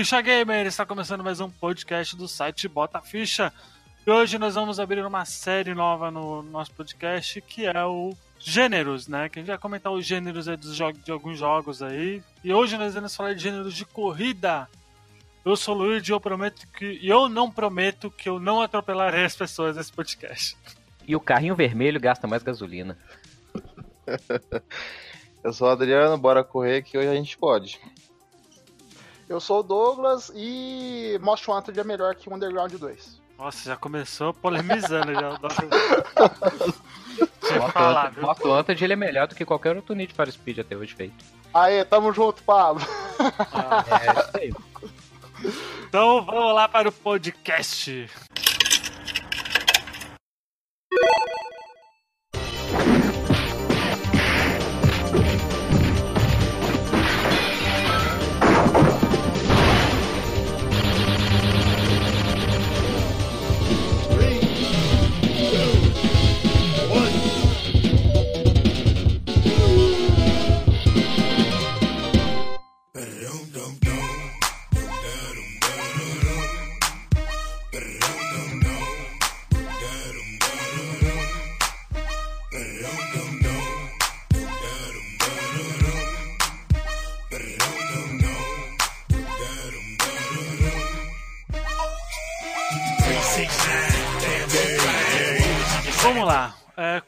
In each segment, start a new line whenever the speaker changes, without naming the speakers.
Ficha Gamer! Está começando mais um podcast do site Bota Ficha. E hoje nós vamos abrir uma série nova no nosso podcast que é o Gêneros, né? Que a gente vai comentar os gêneros dos jogos, de alguns jogos aí. E hoje nós vamos falar de gêneros de corrida. Eu sou o Luiz e eu prometo que. eu não prometo que eu não atropelarei as pessoas nesse podcast.
E o carrinho vermelho gasta mais gasolina.
eu sou o Adriano, bora correr que hoje a gente pode.
Eu sou o Douglas e Most Wanted é melhor que Underground 2.
Nossa, já começou polemizando já.
Most Wanted ele é melhor do que qualquer outro Need for Speed até hoje feito.
Aê, tamo junto, Pablo.
Ah, é, isso aí. Então vamos lá para o podcast.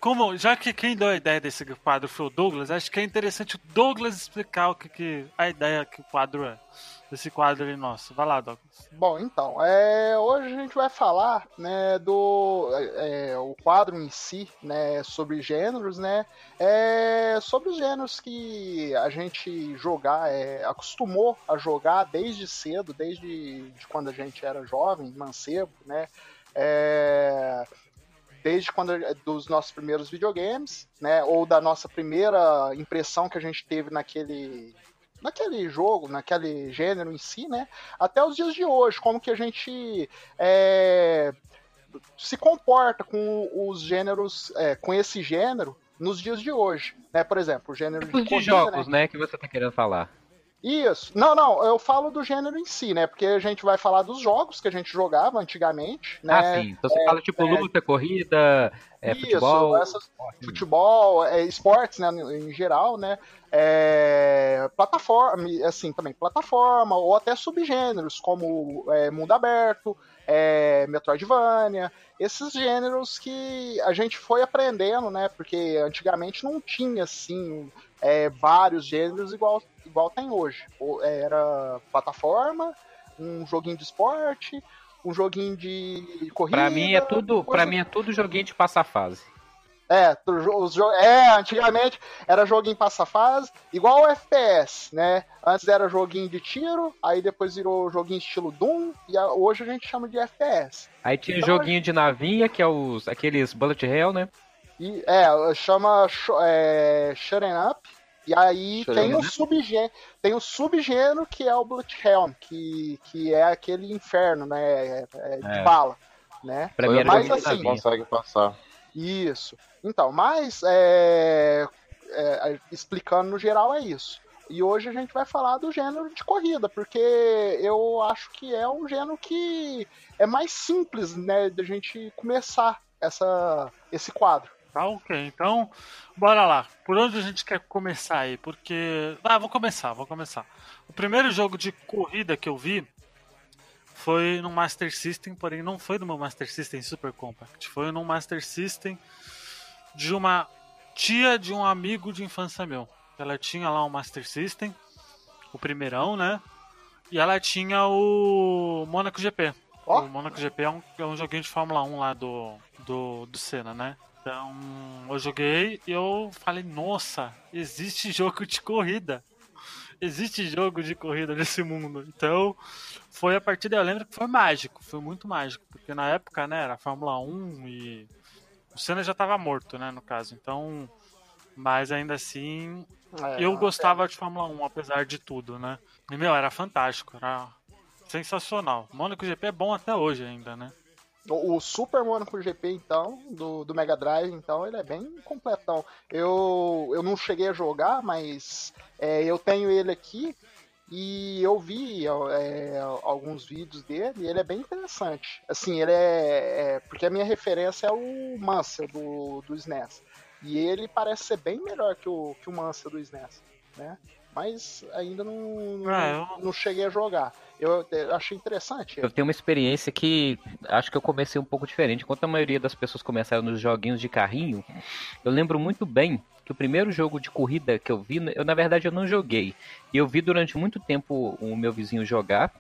Como, já que quem deu a ideia desse quadro foi o Douglas, acho que é interessante o Douglas explicar o que, que a ideia que o quadro é. Desse quadro aí nosso. Vai lá, Douglas.
Bom, então, é, hoje a gente vai falar né, do é, o quadro em si, né, sobre gêneros, né, é, sobre os gêneros que a gente jogar, é, acostumou a jogar desde cedo, desde de quando a gente era jovem, mancebo, né, é, desde quando dos nossos primeiros videogames, né, ou da nossa primeira impressão que a gente teve naquele naquele jogo, naquele gênero em si, né, até os dias de hoje, como que a gente é, se comporta com os gêneros, é, com esse gênero nos dias de hoje, né, por exemplo, o gênero
de, de jogos, né? né, que você está querendo falar.
Isso. Não, não, eu falo do gênero em si, né? Porque a gente vai falar dos jogos que a gente jogava antigamente, né?
Ah, sim. Então você é, fala tipo é, luta, corrida, é, isso, futebol.
Essas, futebol, é, esportes, né, em geral, né? É, plataforma, assim, também plataforma, ou até subgêneros, como é, mundo aberto, é, Metroidvania, esses gêneros que a gente foi aprendendo, né? Porque antigamente não tinha, assim, é, vários gêneros igual igual tem hoje. Era plataforma, um joguinho de esporte, um joguinho de corrida.
Pra mim é tudo, para mim é tudo joguinho de passar fase.
É, os é, antigamente era joguinho passa fase, igual o FPS, né? Antes era joguinho de tiro, aí depois virou joguinho estilo Doom, e hoje a gente chama de FPS.
Aí tinha então, joguinho de navinha, que é os aqueles Bullet Hell, né?
E, é, chama é, Shutting Up, e aí tem um, subgênero, tem um subgênero que é o Bloodhelm, que, que é aquele inferno, né? É, é de é. bala. Né?
Pra mim mas assim. consegue passar.
Isso. Então, mas é, é, explicando no geral é isso. E hoje a gente vai falar do gênero de corrida, porque eu acho que é um gênero que é mais simples, né, da gente começar essa, esse quadro.
Tá ok, então bora lá. Por onde a gente quer começar aí? Porque. Ah, vou começar, vou começar. O primeiro jogo de corrida que eu vi foi no Master System, porém não foi no meu Master System Super Compact. Foi no Master System de uma tia de um amigo de infância meu. Ela tinha lá um Master System, o primeirão, né? E ela tinha o Monaco GP. Oh. O Monaco GP é um, é um joguinho de Fórmula 1 lá do, do, do Senna, né? Então, eu joguei e eu falei, nossa, existe jogo de corrida. Existe jogo de corrida nesse mundo. Então, foi a partir daí, eu lembro que foi mágico, foi muito mágico, porque na época, né, era Fórmula 1 e o Senna já estava morto, né, no caso. Então, mas ainda assim, é, eu gostava é. de Fórmula 1, apesar de tudo, né? E, meu, era fantástico, era sensacional. Mônaco GP é bom até hoje ainda, né?
O, Super Monaco GP, então, do, do Mega Drive, então, ele é bem completão. Eu, eu não cheguei a jogar, mas é, eu tenho ele aqui E eu vi é, alguns vídeos dele e ele é bem interessante. Assim, ele é, é. porque a minha referência é o Mansell do, do SNES. E ele parece ser bem melhor que o, que o Mansell do SNES, né? Mas ainda não, não, ah, eu... não cheguei a jogar. Eu, eu achei interessante.
Eu tenho uma experiência que acho que eu comecei um pouco diferente. Enquanto a maioria das pessoas começaram nos joguinhos de carrinho, eu lembro muito bem que o primeiro jogo de corrida que eu vi, eu na verdade eu não joguei. E eu vi durante muito tempo o meu vizinho jogar.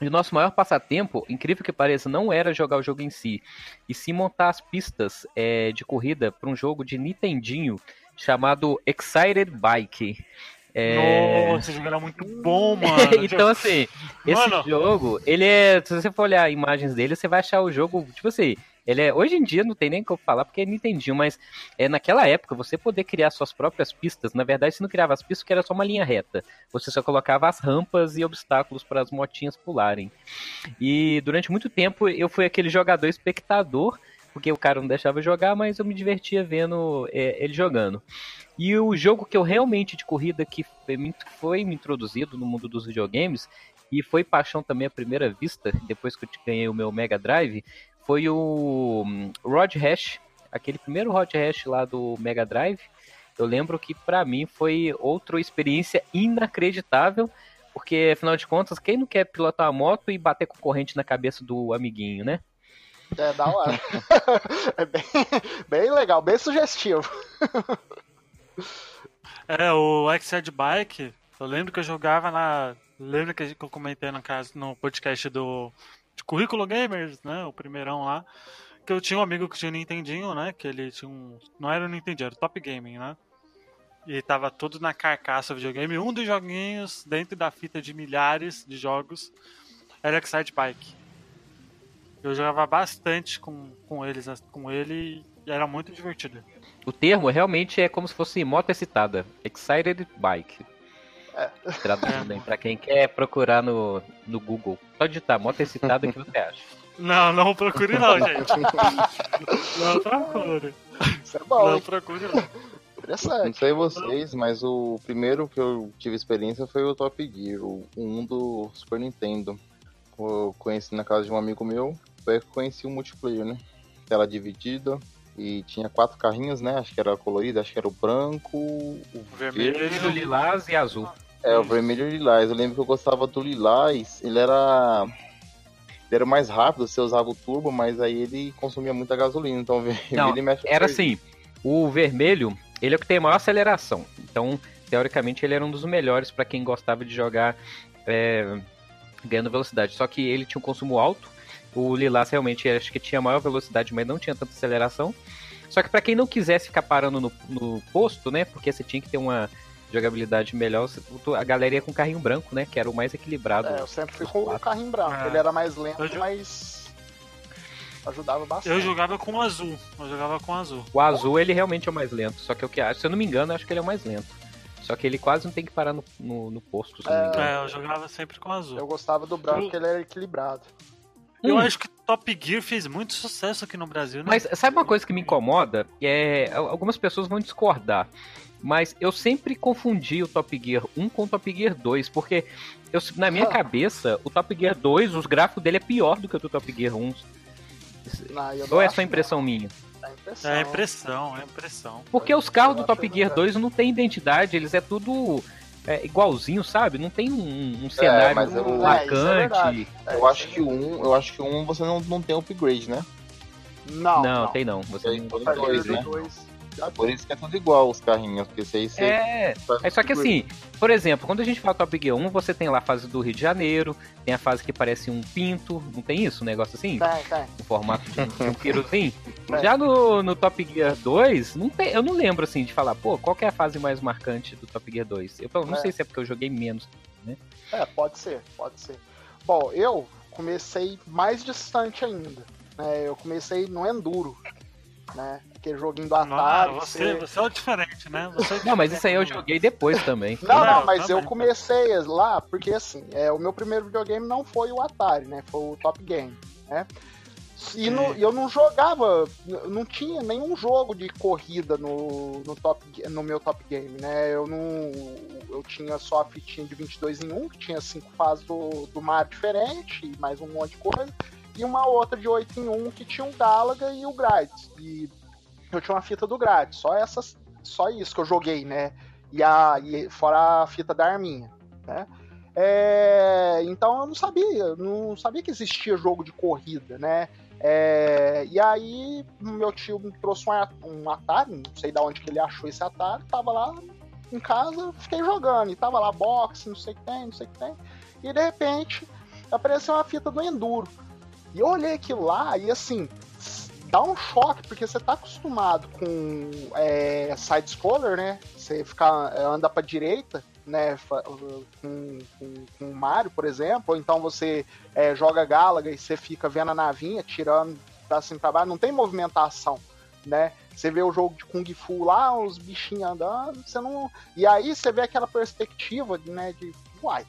E o nosso maior passatempo, incrível que pareça, não era jogar o jogo em si, e sim montar as pistas é, de corrida para um jogo de Nintendinho chamado Excited Bike.
É... Nossa, esse jogo era muito bom, mano.
então, assim, esse mano. jogo, ele é. Se você for olhar imagens dele, você vai achar o jogo, tipo assim. Ele é, hoje em dia não tem nem como falar porque é Nintendinho, mas é naquela época você poder criar suas próprias pistas. Na verdade, você não criava as pistas porque era só uma linha reta. Você só colocava as rampas e obstáculos para as motinhas pularem. E durante muito tempo eu fui aquele jogador espectador porque o cara não deixava jogar, mas eu me divertia vendo é, ele jogando. E o jogo que eu realmente de corrida que foi me introduzido no mundo dos videogames e foi paixão também à primeira vista, depois que eu ganhei o meu Mega Drive, foi o hum, Rod Hash, aquele primeiro Rod Hash lá do Mega Drive. Eu lembro que para mim foi outra experiência inacreditável, porque afinal de contas, quem não quer pilotar uma moto e bater com corrente na cabeça do amiguinho, né?
É da hora. é bem, bem legal, bem sugestivo.
É, o X-Head Bike, eu lembro que eu jogava na. Lembra que eu comentei no, caso, no podcast do de Currículo Gamers, né? O primeirão lá. Que eu tinha um amigo que tinha um Nintendinho, né? Que ele tinha um. Não era o Nintendinho, era o Top Gaming, né? E tava tudo na carcaça videogame. Um dos joguinhos dentro da fita de milhares de jogos era Excite Bike. Eu jogava bastante com, com eles, com ele e era muito divertido.
O termo realmente é como se fosse moto excitada. Excited Bike. É. Traduzindo bem, pra quem quer procurar no, no Google. Só digitar moto excitada, o que você acha?
Não, não procure não, gente. não procure.
Isso é bom.
Não procure não.
Interessante. Não sei vocês, mas o primeiro que eu tive experiência foi o Top Gear, o 1 do Super Nintendo. Eu conheci na casa de um amigo meu, que conheci o multiplayer, né? Tela dividida, e tinha quatro carrinhos, né? Acho que era colorido, acho que era o branco, o
vermelho, verde, o lilás e azul.
É, o vermelho e o lilás. Eu lembro que eu gostava do lilás, ele era. Ele era mais rápido, você usava o turbo, mas aí ele consumia muita gasolina, então o vermelho
Não, Era assim, o vermelho, ele é o que tem a maior aceleração. Então, teoricamente, ele era um dos melhores para quem gostava de jogar é, ganhando velocidade. Só que ele tinha um consumo alto o Lilás realmente acho que tinha maior velocidade, mas não tinha tanta aceleração. Só que para quem não quisesse ficar parando no, no, posto, né? Porque você tinha que ter uma jogabilidade melhor, a galera ia com o carrinho branco, né? Que era o mais equilibrado.
É, eu sempre fui com o carrinho branco. Ah. Ele era mais lento, eu... mas ajudava bastante.
Eu jogava com o azul. Eu jogava com o azul.
O azul, ele realmente é o mais lento. Só que eu que acho, se eu não me engano, acho que ele é o mais lento. Só que ele quase não tem que parar no, no, no posto.
É... é, eu jogava sempre com o azul.
Eu gostava do branco, eu... que ele era equilibrado.
Eu hum. acho que Top Gear fez muito sucesso aqui no Brasil, né?
Mas sabe uma coisa que me incomoda? É, algumas pessoas vão discordar. Mas eu sempre confundi o Top Gear 1 com o Top Gear 2, porque eu, na minha ah. cabeça, o Top Gear 2, os gráficos dele é pior do que o do Top Gear 1. Não, Ou é só impressão não. minha?
É impressão. É impressão, é impressão.
Porque os carros do Top Gear 2 não tem identidade, eles é tudo é, igualzinho, sabe? Não tem um, um é, cenário é, eu, marcante.
É, eu acho que o 1, eu acho que 1 você não, não tem upgrade, né?
Não, não, não. tem não. Você tem
não tem dois, né? Dois. Por isso que é tudo igual os carrinhos, porque você, você
É, é só que assim, por exemplo, quando a gente fala Top Gear 1, você tem lá a fase do Rio de Janeiro, tem a fase que parece um pinto, não tem isso, um negócio assim?
Tem, tem.
No formato de, de um piruzinho. Já no, no Top Gear 2, não tem, eu não lembro assim de falar, pô, qual é a fase mais marcante do Top Gear 2? Eu não é. sei se é porque eu joguei menos, né?
É, pode ser, pode ser. Bom, eu comecei mais distante ainda. Né? Eu comecei no Enduro, né? Joguinho do Atari.
Não, você, você... é o diferente, né? Você é
não, mas isso aí eu joguei depois também.
Não, não, mas eu comecei lá porque assim, é, o meu primeiro videogame não foi o Atari, né? Foi o Top Game, né? E no, eu não jogava, não tinha nenhum jogo de corrida no, no, top, no meu top game, né? Eu não. Eu tinha só a fitinha de 22 em 1, que tinha cinco fases do, do Mario diferente, e mais um monte de coisa. E uma outra de 8 em 1 que tinha o Galaga e o Grades. E eu tinha uma fita do Grades, só essas. Só isso que eu joguei, né? E, a, e fora a fita da arminha, né? É, então eu não sabia, não sabia que existia jogo de corrida, né? É, e aí meu tio me trouxe um, um Atari, não sei de onde que ele achou esse Atari, tava lá em casa, fiquei jogando, e tava lá boxe, não sei o que tem, não sei o que tem. E de repente apareceu uma fita do Enduro. E eu olhei aquilo lá e assim, dá um choque, porque você tá acostumado com é, side-scroller, né? Você fica, anda pra direita, né, com, com, com Mario, por exemplo, ou então você é, joga Galaga e você fica vendo a navinha, tirando pra cima pra baixo, não tem movimentação, né? Você vê o jogo de Kung Fu lá, os bichinhos andando, você não. E aí você vê aquela perspectiva né, de uai,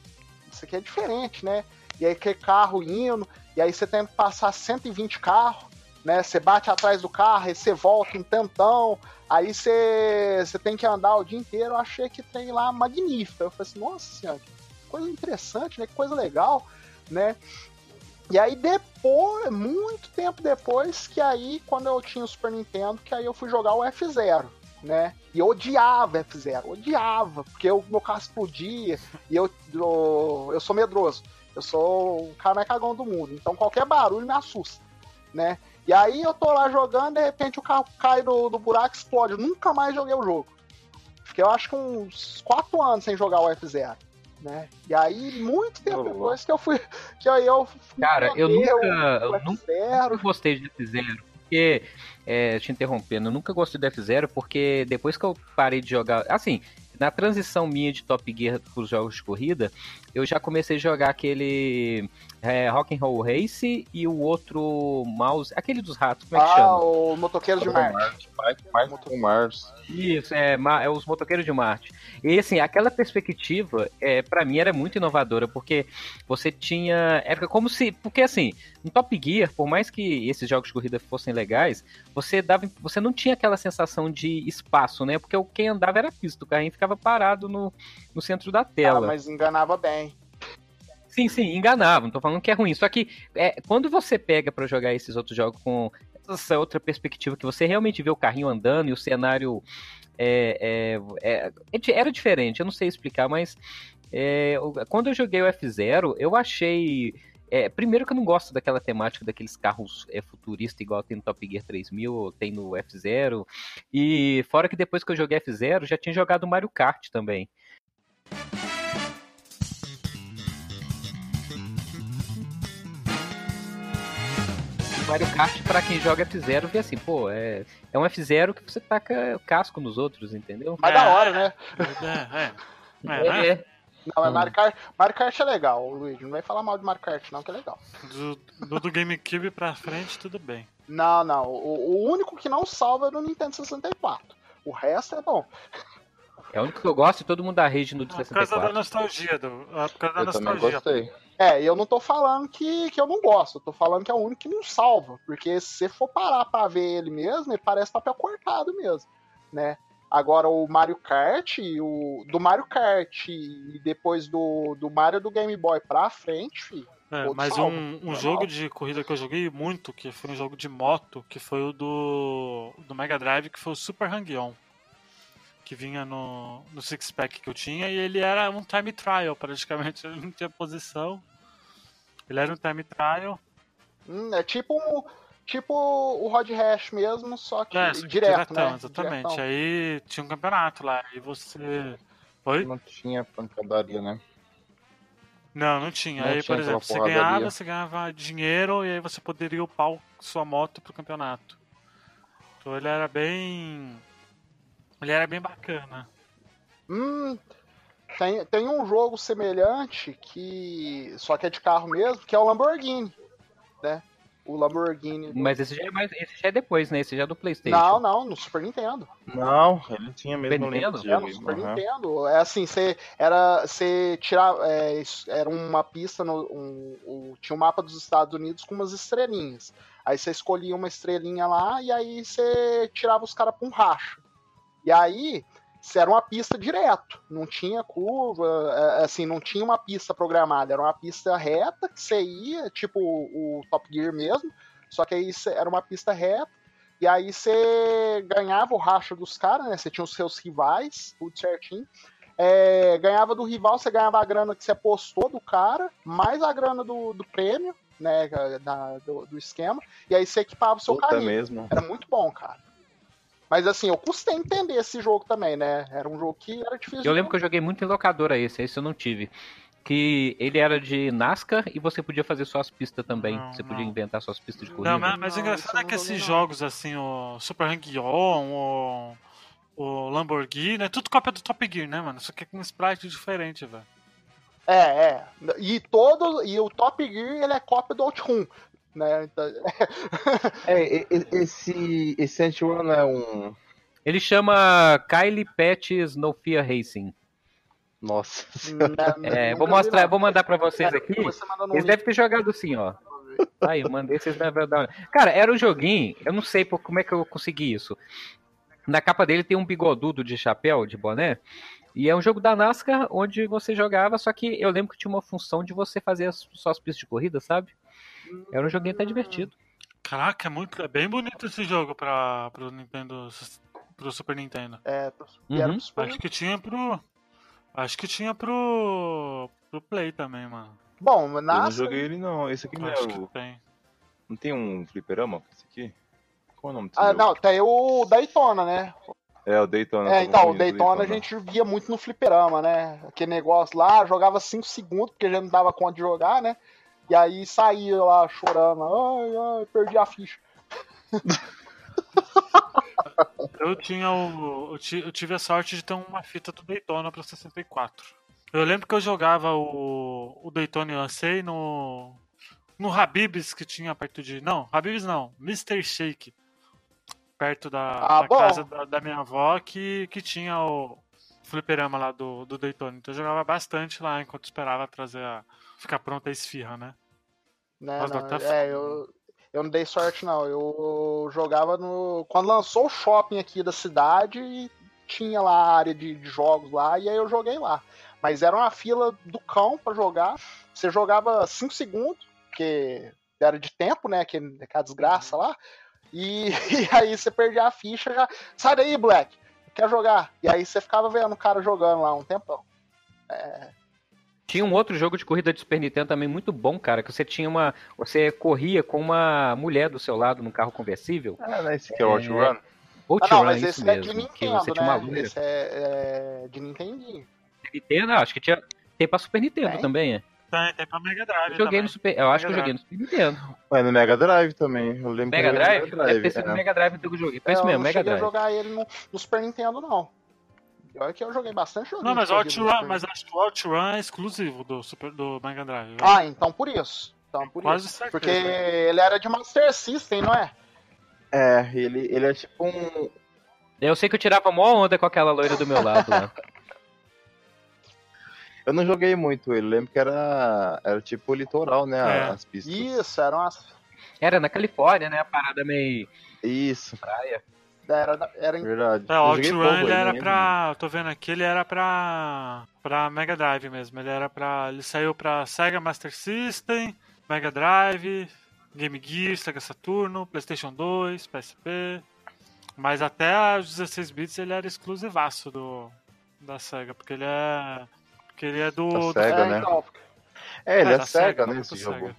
isso aqui é diferente, né? E aí que carro indo, e aí você tem que passar 120 carros, né? Você bate atrás do carro, e você volta um tantão, aí você, você tem que andar o dia inteiro. Eu achei que tem lá magnífica. Eu falei assim, nossa senhora, que coisa interessante, né? Que coisa legal, né? E aí depois, muito tempo depois, que aí, quando eu tinha o Super Nintendo, que aí eu fui jogar o F0, né? E eu odiava F0, odiava, porque o meu carro explodia, e eu, eu, eu sou medroso. Eu sou o cara mais cagão do mundo, então qualquer barulho me assusta, né? E aí eu tô lá jogando, de repente o carro cai do, do buraco e explode. Eu nunca mais joguei o jogo. Fiquei, eu acho que uns 4 anos sem jogar o F0. Né? E aí, muito tempo depois que eu fui. Que aí eu
Cara, eu nunca, eu nunca gostei de F0. Porque, é, te interrompendo, eu nunca gostei do F0 porque depois que eu parei de jogar. Assim, na transição minha de Top Gear para os jogos de corrida, eu já comecei a jogar aquele é, Rock'n'Roll Race e o outro mouse, aquele dos ratos, como é que
ah,
chama?
o Motoqueiro de Marte.
Marte. Marte.
Isso, é, é os Motoqueiros de Marte. E assim, aquela perspectiva, é, para mim, era muito inovadora, porque você tinha. Era como se. Porque assim, no Top Gear, por mais que esses jogos de corrida fossem legais, você dava. Você não tinha aquela sensação de espaço, né? Porque quem andava era a pista, o carrinho ficava parado no, no centro da tela. Ah,
mas enganava bem.
Sim, sim, enganava, não tô falando que é ruim. Só que é, quando você pega para jogar esses outros jogos com essa outra perspectiva, que você realmente vê o carrinho andando e o cenário é, é, é era diferente, eu não sei explicar, mas é, quando eu joguei o F0, eu achei. É, primeiro que eu não gosto daquela temática daqueles carros é, futuristas, igual tem no Top Gear 3000, tem no F0. E fora que depois que eu joguei F0, já tinha jogado Mario Kart também. Mario Kart, pra quem joga F0, vê assim, pô, é, é um F0 que você taca casco nos outros, entendeu?
Mas é, da hora, né? É, é. é, é. Não, mas Mario Kart, Mario Kart é legal, Luiz. Não vai falar mal de Mario Kart, não, que é legal.
Do, do GameCube pra frente, tudo bem.
Não, não. O, o único que não salva é do Nintendo 64. O resto é bom.
É o único que eu gosto e todo mundo dá rage no 64.
Por causa da nostalgia, do, por causa da eu nostalgia. Também gostei.
É, eu não tô falando que, que eu não gosto, eu tô falando que é o único que não salva. Porque se você for parar pra ver ele mesmo, ele parece papel cortado mesmo, né? Agora o Mario Kart, o, do Mario Kart e depois do, do Mario do Game Boy pra frente, filho,
é, mas salva, um, um jogo de corrida que eu joguei muito, que foi um jogo de moto, que foi o do, do Mega Drive, que foi o Super Hang-On que vinha no, no six pack que eu tinha e ele era um time trial praticamente, ele não tinha posição. Ele era um time trial.
Hum, é tipo tipo o Rod Hash mesmo, só que é, direto, diretão, né?
Exatamente. Diretão. Aí tinha um campeonato lá e você Oi?
Não tinha pancadaria, né?
Não, não tinha. Não aí, tinha por exemplo, você ganhava, você ganhava dinheiro e aí você poderia upar sua moto pro campeonato. Então ele era bem ele era bem bacana.
Hum, tem, tem um jogo semelhante que. Só que é de carro mesmo, que é o Lamborghini. Né? O Lamborghini.
Mas esse já, é mais, esse já é depois, né? Esse já é do PlayStation.
Não, não, no Super Nintendo.
Não, ele tinha mesmo
Nintendo?
É, no Super uhum. Nintendo. É assim, você era. Você tirava. É, era uma pista no. Um, um, tinha um mapa dos Estados Unidos com umas estrelinhas. Aí você escolhia uma estrelinha lá e aí você tirava os caras pra um racho. E aí era uma pista direto, não tinha curva, é, assim, não tinha uma pista programada, era uma pista reta que você ia, tipo o, Top Gear mesmo, só que aí era uma pista reta, e aí você ganhava o racho dos caras, né? Você tinha os seus rivais, tudo certinho. É, ganhava do rival, você ganhava a grana que você apostou do cara, mais a grana do, do prêmio, né? Da, do, do, esquema, e aí você equipava o seu
Puta carrinho. Mesmo.
Era muito bom, cara. Mas assim, eu custei entender esse jogo também, né? Era um jogo que era difícil.
Eu lembro que eu joguei muito em locadora esse, esse eu não tive. Que ele era de NASCAR e você podia fazer suas pistas também. Não, você podia inventar suas pistas de corrida.
Não, mas, mas o engraçado é que esses jogos, assim, o Super Hang-On, o, o Lamborghini, é tudo cópia do Top Gear, né, mano? Só que com um sprite diferente, velho.
É, é. E todo. E o Top Gear ele é cópia do Outrun né? Então...
é, esse, esse Anti-One é um.
Ele chama Kylie Patches No Fear Racing.
Nossa.
Não, é, vou mostrar, vou mandar para vocês aqui. Eles devem ter jogado assim, ó. Aí, eu mandei vocês devem dar. Cara, era um joguinho, eu não sei como é que eu consegui isso. Na capa dele tem um bigodudo de chapéu, de boné. E é um jogo da NASCAR onde você jogava, só que eu lembro que tinha uma função de você fazer as suas pistas de corrida, sabe? Era um joguinho até divertido.
Caraca, é, muito, é bem bonito esse jogo pra, pro Nintendo. Pro Super Nintendo.
É,
pro, uhum. Super Acho que tinha pro. Acho que tinha pro. pro Play também, mano.
Bom, na. Eu não joguei ele não. Esse aqui não é o. Tem. Não tem um fliperama esse aqui? Qual é o nome desse
Ah,
jogo?
não, tem o Daytona, né?
É, o Daytona.
É, então, o Daytona, Daytona, a gente via muito no fliperama, né? Aquele negócio lá, jogava 5 segundos, porque já não dava conta de jogar, né? E aí saía lá chorando, ai, ai, perdi a ficha.
eu tinha o. Eu tive a sorte de ter uma fita do Daytona para 64. Eu lembro que eu jogava o, o Daytona USA no. No Habibs que tinha perto de. Não, Habibs não, Mr. Shake. Perto da, ah, da casa da, da, minha avó que, que tinha o fliperama lá do, do Daytona. Então eu jogava bastante lá enquanto esperava trazer a, ficar pronta a esfirra, né?
Né, não, é, eu, eu não dei sorte, não. Eu jogava no. Quando lançou o shopping aqui da cidade, tinha lá a área de, de jogos lá, e aí eu joguei lá. Mas era uma fila do cão para jogar. Você jogava 5 segundos, porque era de tempo, né? Que, aquela desgraça lá. E, e, aí você perdia a ficha já. Sai daí, Black! Quer jogar? E aí você ficava vendo o cara jogando lá um tempão. É,
tinha um outro jogo de corrida de Super Nintendo também muito bom, cara, que você tinha uma. Você corria com uma mulher do seu lado num carro conversível.
Ah? Esse que é o Outrun.
Outrun, ah, não, mas esse é de Nintendo, você né? tinha uma né? Esse é, é de Nintendo.
Nintendo, acho que tinha. Tem pra Super Nintendo tem. também, é.
Tem, tem pra Mega Drive.
Eu joguei também. no Super. Eu acho Mega que eu joguei no Super Nintendo.
Ué, no Mega Drive também. Eu lembro
Mega Drive? Mega Drive? Deve ter sido é. Mega Drive que eu joguei. Foi isso mesmo, Mega Drive.
Eu não jogar ele no, no Super Nintendo, não. Pior que eu joguei bastante jogo.
Não, mas o Outrun, mas acho que o Outrun é exclusivo do, Super, do Mega Drive. Viu?
Ah, então por isso. Então por Quase isso. Certeza, Porque ele era de Master System, não é?
É, ele, ele é tipo um.
Eu sei que eu tirava mó onda com aquela loira do meu lado lá.
eu não joguei muito ele, lembro que era, era tipo litoral, né? É. As pistas.
Isso, eram as.
Era na Califórnia, né? A parada meio.
Isso.
Praia.
Era, era em...
Verdade.
É, o Outrun ele era pra. Tô vendo aqui, ele era pra. pra Mega Drive mesmo. Ele era pra. Ele saiu pra Sega Master System, Mega Drive, Game Gear, Sega Saturno, Playstation 2, PSP. Mas até os 16 bits ele era exclusivaço do. Da Sega, porque ele é. Porque ele é do.
Da Sega, do... né? Então, é, ele é, é Sega, Sega, né? Esse jogo. Sega.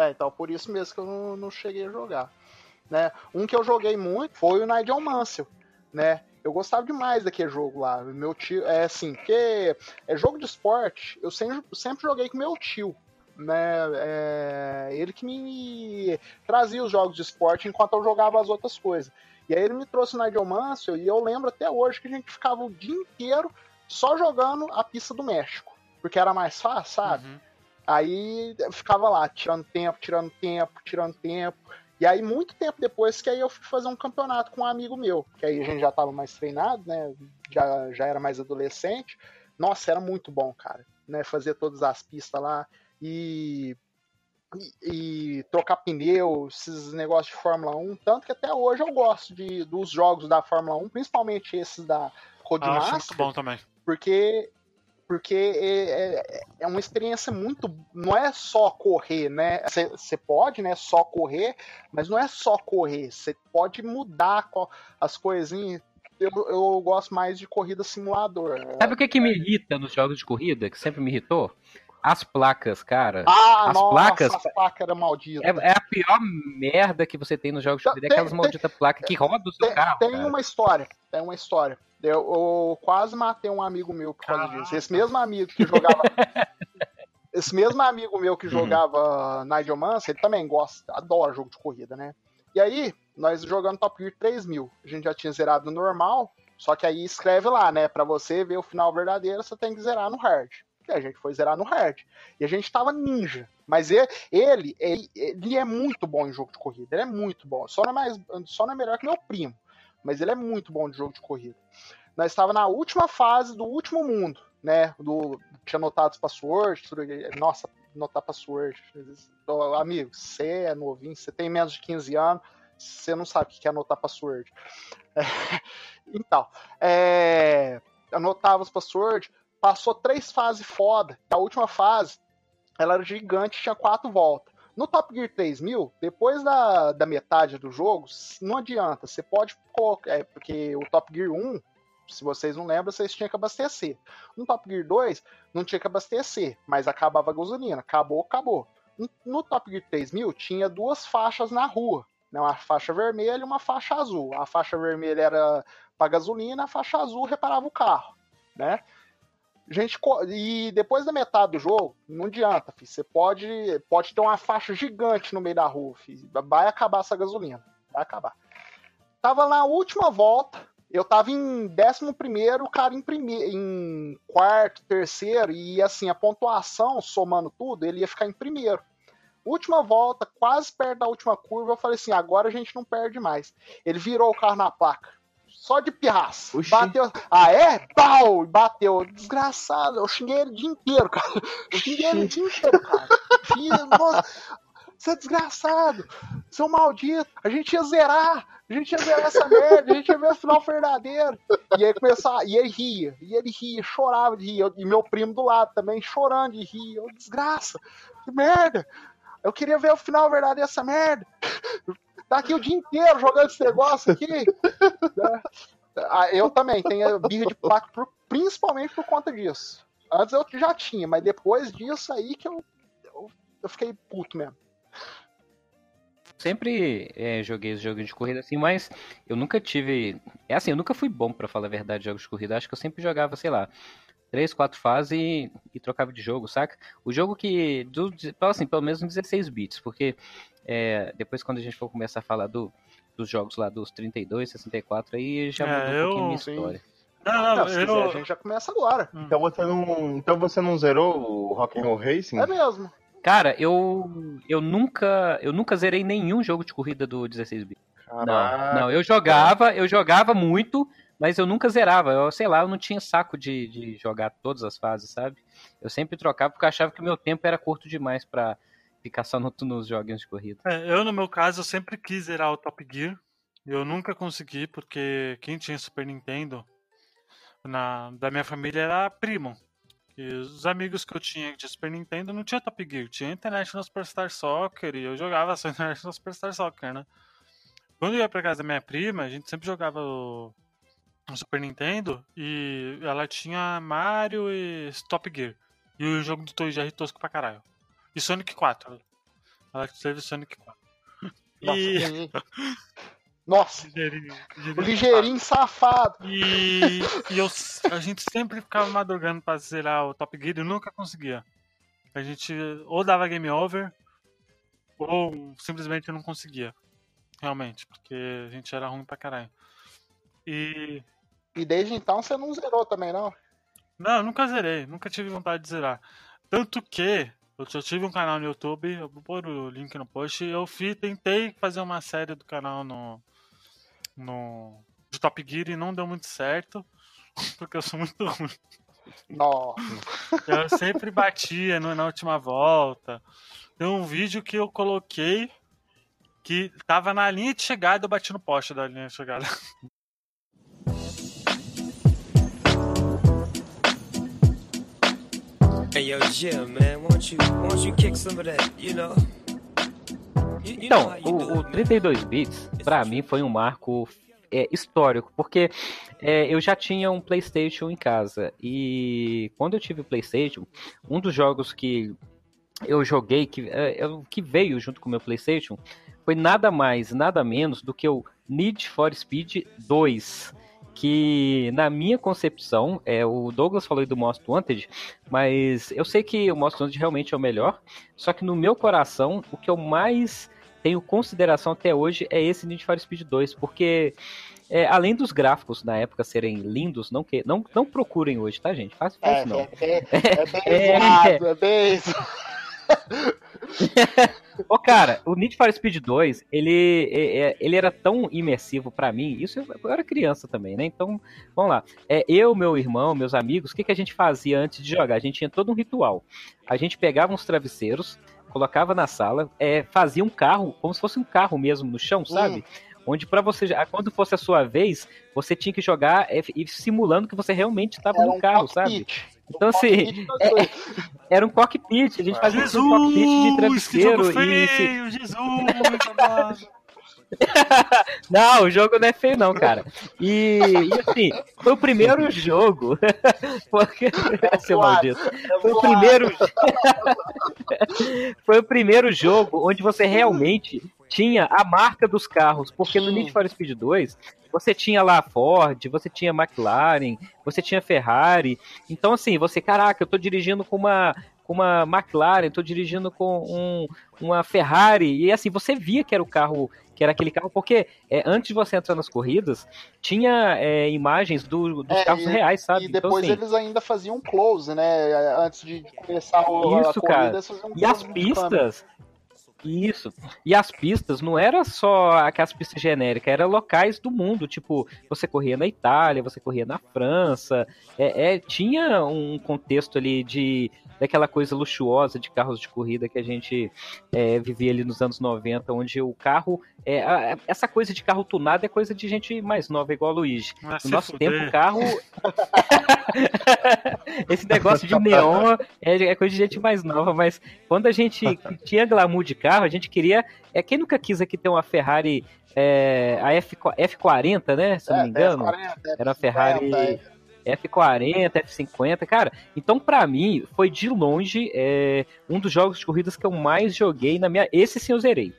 É, então por isso mesmo que eu não, não cheguei a jogar. Né? Um que eu joguei muito foi o Nigel Mansell, né? Eu gostava demais daquele jogo lá. Meu tio, é assim, porque é jogo de esporte, eu sempre, sempre joguei com meu tio, né? É, ele que me trazia os jogos de esporte enquanto eu jogava as outras coisas. E aí ele me trouxe o Nigel Mansell e eu lembro até hoje que a gente ficava o dia inteiro só jogando a pista do México, porque era mais fácil, sabe? Uhum. Aí ficava lá, tirando tempo, tirando tempo, tirando tempo. E aí, muito tempo depois, que aí eu fui fazer um campeonato com um amigo meu, que aí a gente já tava mais treinado, né? Já, já era mais adolescente. Nossa, era muito bom, cara. Né? Fazer todas as pistas lá e, e, e trocar pneu, esses negócios de Fórmula 1. Tanto que até hoje eu gosto de, dos jogos da Fórmula 1, principalmente esses da Codemaster. Ah, muito
bom também.
Porque porque é, é, é, uma experiência muito. Não é só correr, né? Você pode, né? Só correr, mas não é só correr. Você pode mudar as coisinhas. Eu, eu gosto mais de corrida simulador.
Sabe o que, que me irrita nos jogos de corrida? Que sempre me irritou? As placas, cara.
Ah,
as
nossa,
placas.
As placas eram malditas.
É, é, a pior merda que você tem nos jogos de corrida, é aquelas malditas placas que roubam o seu
tem,
carro.
Tem
cara.
uma história. Tem uma história. Eu, eu, quase matei um amigo meu por causa disso. Esse mesmo amigo que jogava. esse mesmo amigo meu que uhum. jogava uhum. Nigel Mansell, ele também gosta, adora jogo de corrida, né? E aí, nós jogando Top Gear 3000. A gente já tinha zerado no normal, só que aí escreve lá, né? Pra você ver o final verdadeiro, você tem que zerar no hard. A gente foi zerar no hard. E a gente tava ninja. Mas ele, ele, ele, ele é muito bom em jogo de corrida. Ele é muito bom. Só não é, mais, só não é melhor que meu primo mas ele é muito bom de jogo de corrida. Nós estava na última fase do último mundo, né? Do, tinha anotado os passwords, nossa, notar password. Amigo, você é novinho, você tem menos de 15 anos, você não sabe o que é anotar password. É, então, é, anotava os passwords, passou três fases foda. A última fase, ela era gigante, tinha quatro voltas. No Top Gear 3000, depois da, da metade do jogo, não adianta. Você pode colocar. É, porque o Top Gear 1, se vocês não lembram, vocês tinham que abastecer. No Top Gear 2, não tinha que abastecer, mas acabava a gasolina. Acabou, acabou. No Top Gear 3000, tinha duas faixas na rua. Né, uma faixa vermelha e uma faixa azul. A faixa vermelha era para gasolina, a faixa azul reparava o carro. Né? Gente e depois da metade do jogo, não adianta, filho. Você pode, pode ter uma faixa gigante no meio da rua, filho. vai acabar essa gasolina, vai acabar. Tava na última volta, eu tava em décimo primeiro, o cara em primeiro, em quarto, terceiro e assim a pontuação somando tudo, ele ia ficar em primeiro. Última volta, quase perto da última curva, eu falei assim, agora a gente não perde mais. Ele virou o carro na placa só de pirraça. Bateu. Ah, é? Pau! Bateu. Desgraçado. Eu xinguei ele o dia inteiro, cara. Eu xinguei ele o dia inteiro, cara. Nossa, você é desgraçado. Seu maldito. A gente ia zerar. A gente ia zerar essa merda. A gente ia ver o final verdadeiro. E aí começava. E ele ria. E ele ria, chorava de rir. E meu primo do lado também chorando de rir. Eu, desgraça. Que merda. Eu queria ver o final verdadeiro dessa merda. Tá aqui o dia inteiro jogando esse negócio aqui. Ah, eu também tenho birra de placa, principalmente por conta disso. Antes eu já tinha, mas depois disso aí que eu, eu, eu fiquei puto mesmo.
Sempre é, joguei os jogos de corrida assim, mas eu nunca tive. É assim, eu nunca fui bom, para falar a verdade, jogos de corrida. Acho que eu sempre jogava, sei lá, três, quatro fases e, e, trocava de jogo, saca? O jogo que. Do, assim, pelo menos 16 bits, porque é, depois quando a gente for começar a falar do, dos jogos lá dos 32, 64, aí já
é,
mudou
eu,
um pouquinho a minha história.
Não, não, não eu... quiser, a gente já começa agora.
Hum. Então você não, então você não zerou o Rock'n'Roll Racing?
É mesmo.
Cara, eu eu nunca eu nunca zerei nenhum jogo de corrida do 16 bits. Não, não, eu jogava, eu jogava muito, mas eu nunca zerava. Eu, sei lá, eu não tinha saco de, de jogar todas as fases, sabe? Eu sempre trocava porque eu achava que o meu tempo era curto demais para ficar só no, nos joguinhos de corrida.
É, eu, no meu caso, eu sempre quis zerar o Top Gear. Eu nunca consegui, porque quem tinha Super Nintendo na, da minha família era primo. E os amigos que eu tinha de Super Nintendo não tinha Top Gear, tinha International Superstar Soccer e eu jogava só International Superstar Soccer, né? Quando eu ia pra casa da minha prima, a gente sempre jogava o no Super Nintendo e ela tinha Mario e Top Gear. E o jogo do Toy Jerry tosco pra caralho. E Sonic 4. Ela teve Sonic 4.
Nossa, e... Nossa. Ligeirinho, ligeirinho, ligeirinho safado.
E, e eu, a gente sempre ficava madrugando pra zerar o Top Gear e nunca conseguia. A gente ou dava game over ou simplesmente não conseguia. Realmente, porque a gente era ruim pra caralho. E
e desde então você não zerou também, não?
Não, nunca zerei. Nunca tive vontade de zerar. Tanto que Eu já tive um canal no YouTube, eu vou pôr o link no post. Eu fui, tentei fazer uma série do canal no, no de Top Gear e não deu muito certo, porque eu sou muito ruim.
Nossa.
Eu sempre batia no, na última volta. Tem um vídeo que eu coloquei que tava na linha de chegada, eu bati no poste da linha de chegada.
Então, o, o 32 bits, para mim, foi um marco é, histórico, porque é, eu já tinha um PlayStation em casa e quando eu tive o PlayStation, um dos jogos que eu joguei, que, é, é que veio junto com o meu PlayStation, foi nada mais, nada menos do que o Need for Speed 2 que na minha concepção, é, o Douglas falou do Most Wanted, mas eu sei que o Most Wanted realmente é o melhor, só que no meu coração, o que eu mais tenho consideração até hoje é esse Need for Speed 2, porque é, além dos gráficos na época serem lindos, não que não, não procurem hoje, tá, gente? Faz, faz é, não. É,
é, é bem é, zoado, é bem
Ô, cara, o Need for Speed 2, ele, é, ele era tão imersivo para mim. Isso eu, era criança também, né? Então, vamos lá. É, eu, meu irmão, meus amigos, o que, que a gente fazia antes de jogar? A gente tinha todo um ritual. A gente pegava uns travesseiros, colocava na sala, é, fazia um carro, como se fosse um carro mesmo no chão, sabe? Hum onde para você quando fosse a sua vez você tinha que jogar é, simulando que você realmente estava no um carro, sabe? Então, assim, é, é, era um cockpit, a gente fazia
Jesus,
um cockpit de travesseiro
feio,
e.
Jesus,
não, o jogo não é feio, não, cara. E, e assim, foi o primeiro jogo. Porque, seu maldito. Foi o primeiro. foi o primeiro jogo onde você realmente tinha a marca dos carros, porque no Need for Speed 2 você tinha lá Ford, você tinha McLaren, você tinha Ferrari. Então, assim, você, caraca, eu tô dirigindo com uma, com uma McLaren, tô dirigindo com um, uma Ferrari. E assim, você via que era o carro, que era aquele carro, porque é, antes de você entrar nas corridas, tinha é, imagens do, dos é, carros
e,
reais, sabe?
E então, depois então, assim, eles ainda faziam um close, né? Antes de começar o,
isso, a corrida, cara. Um e as pistas, isso. E as pistas não era só aquelas pistas genéricas, eram locais do mundo. Tipo, você corria na Itália, você corria na França. É, é, tinha um contexto ali de daquela coisa luxuosa de carros de corrida que a gente é, vivia ali nos anos 90, onde o carro. É, essa coisa de carro tunado é coisa de gente mais nova, igual a Luigi. Ah, no nosso fuder. tempo, o carro. Esse negócio de neon é, é, coisa de gente mais nova, mas quando a gente tinha glamour de carro, a gente queria. É, quem nunca quis aqui ter uma Ferrari. É, a F, F40, né? Se não me é, engano. F40, era a Ferrari. F40, F50, cara. Então, para mim, foi de longe é, um dos jogos de corridas que eu mais joguei na minha. Esse sim eu zerei.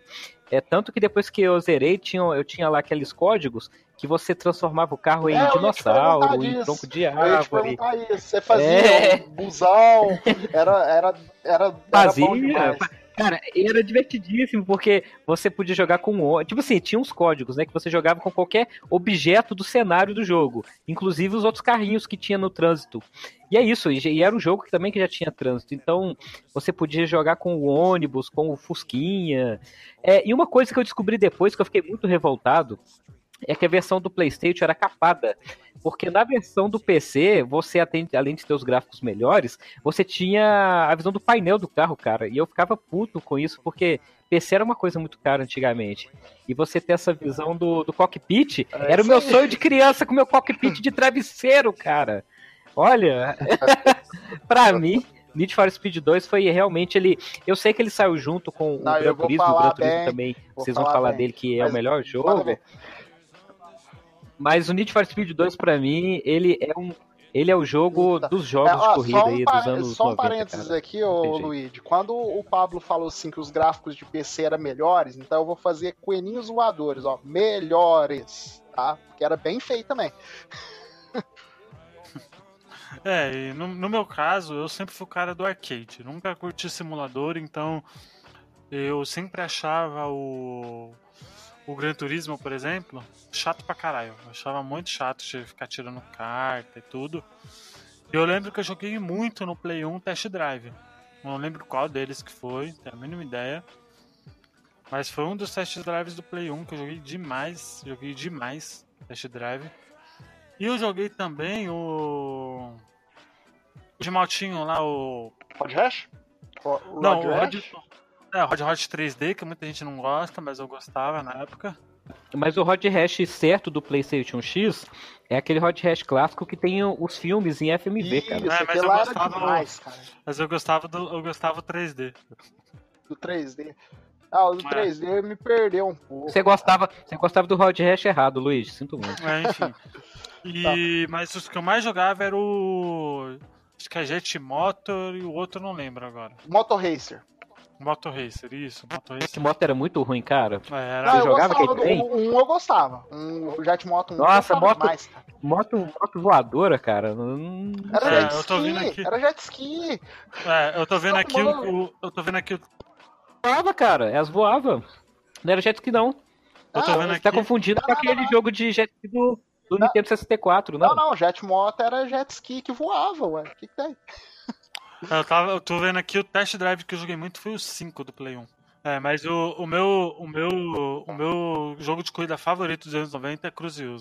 É tanto que depois que eu zerei, tinha, eu tinha lá aqueles códigos que você transformava o carro em é, dinossauro, em tronco de árvore.
Você fazia é... um busão, era, era, era,
fazia, era Cara, era divertidíssimo, porque você podia jogar com. Tipo assim, tinha uns códigos, né? Que você jogava com qualquer objeto do cenário do jogo. Inclusive os outros carrinhos que tinha no trânsito. E é isso, e era um jogo que também que já tinha trânsito. Então, você podia jogar com o ônibus, com o Fusquinha. É, e uma coisa que eu descobri depois, que eu fiquei muito revoltado, é que a versão do PlayStation era capada. Porque na versão do PC, você, além de ter os gráficos melhores, você tinha a visão do painel do carro, cara. E eu ficava puto com isso, porque PC era uma coisa muito cara antigamente. E você ter essa visão do, do cockpit, é, era o meu sonho de criança com meu cockpit de travesseiro, cara. Olha, pra mim, Need for Speed 2 foi realmente ele. Eu sei que ele saiu junto com Não, o Gran Turismo, o Gran Turismo também. Vocês vão falar bem. dele que é o melhor jogo. Mas o Need for Speed 2, pra mim, ele é um. Ele é o jogo dos jogos é, ó, de corrida um aí dos anos
Só
um
90, parênteses cara. aqui, ô Luigi. Quando o Pablo falou assim que os gráficos de PC eram melhores, então eu vou fazer coelhinhos voadores, ó. Melhores, tá? Porque era bem feio também.
É, e no, no, meu caso, eu sempre fui o cara do arcade. Nunca curti simulador, então eu sempre achava o o Gran Turismo, por exemplo, chato pra caralho. Eu achava muito chato de ficar tirando carta e tudo. E eu lembro que eu joguei muito no Play 1 Test Drive. Não lembro qual deles que foi, tenho a mínima ideia. Mas foi um dos test drives do Play 1 que eu joguei demais. Joguei demais test drive. E eu joguei também o. O de Maltinho lá, o.
Rod Hash?
O não, o Rod... É, o Rod Hot 3D, que muita gente não gosta, mas eu gostava na época.
Mas o Hot Hash certo do PlayStation X é aquele Hot Hash clássico que tem os filmes em FMV,
Isso,
cara.
É, mas, eu gostava, demais, cara. mas eu gostava do eu gostava 3D.
Do 3D. Ah, o do 3D me perdeu um pouco.
Você gostava, você gostava do Hot Hash errado, Luiz. Sinto muito.
É, enfim. E, tá. Mas os que eu mais jogava era o. Acho que é Jet Motor e o outro eu não lembro agora.
Moto Racer.
Moto Racer, isso. Moto Racer.
Esse moto era muito ruim, cara.
É, era...
Você jogava aquele trem?
Um, um eu gostava. Um, o Jet Moto 1
Nossa, moto, demais, moto, moto voadora, cara. Não...
Era é, jet ski, eu tô vendo aqui. Era jet ski.
É, eu tô vendo aqui o, o, Eu tô vendo aqui o.
Voava, cara. Elas voavam. Não era jet ski, não.
Eu tô ah, vendo
você tá
aqui.
tá confundindo não, com aquele não. jogo de jet ski do, do Nintendo 64,
não? Não, não. Jet Moto era jet ski que voava, ué. O que, que tem?
Eu, tava, eu tô vendo aqui o test drive que eu joguei muito foi o 5 do Play 1. É, mas o, o, meu, o, meu, o meu jogo de corrida favorito dos anos 90 é Cruzeiro.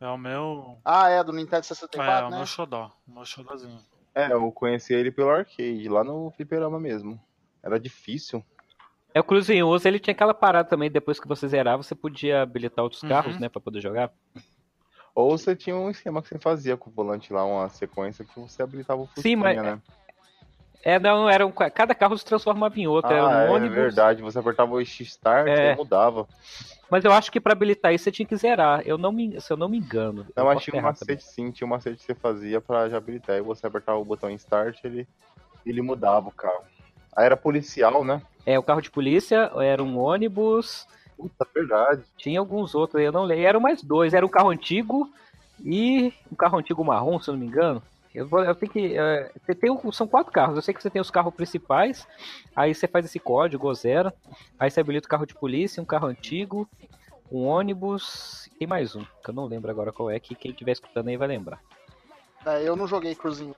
É o meu.
Ah, é, do Nintendo 64. É,
é o né? meu xodó. O meu xodózinho.
É, eu conheci ele pelo arcade, lá no Fliperama mesmo. Era difícil.
É, o Cruzeiro, ele tinha aquela parada também, depois que você zerava, você podia habilitar outros uhum. carros, né, pra poder jogar.
Ou você tinha um esquema que você fazia com o volante lá, uma sequência que você habilitava o
fusquinha, Sim, mas... né? É, não, era um, cada carro se transformava em outro.
Ah,
era um
é
ônibus.
verdade, você apertava o X-Start é. e mudava.
Mas eu acho que para habilitar isso você tinha que zerar. Eu não me, se eu não me engano.
Não, mas tinha um macete também. sim, tinha um macete que você fazia pra já habilitar. E você apertava o botão Start, ele, ele mudava o carro. Aí era policial, né?
É, o carro de polícia, era um ônibus.
Puta, verdade.
Tinha alguns outros, eu não lembro. Eram mais dois. Era um carro antigo e um carro antigo marrom, se eu não me engano. Eu, vou, eu tenho que. Uh, você tem, são quatro carros. Eu sei que você tem os carros principais. Aí você faz esse código, zero. Aí você habilita o carro de polícia, um carro antigo, um ônibus. E mais um, que eu não lembro agora qual é, que quem estiver escutando aí vai lembrar.
É, eu não joguei Cruzinho.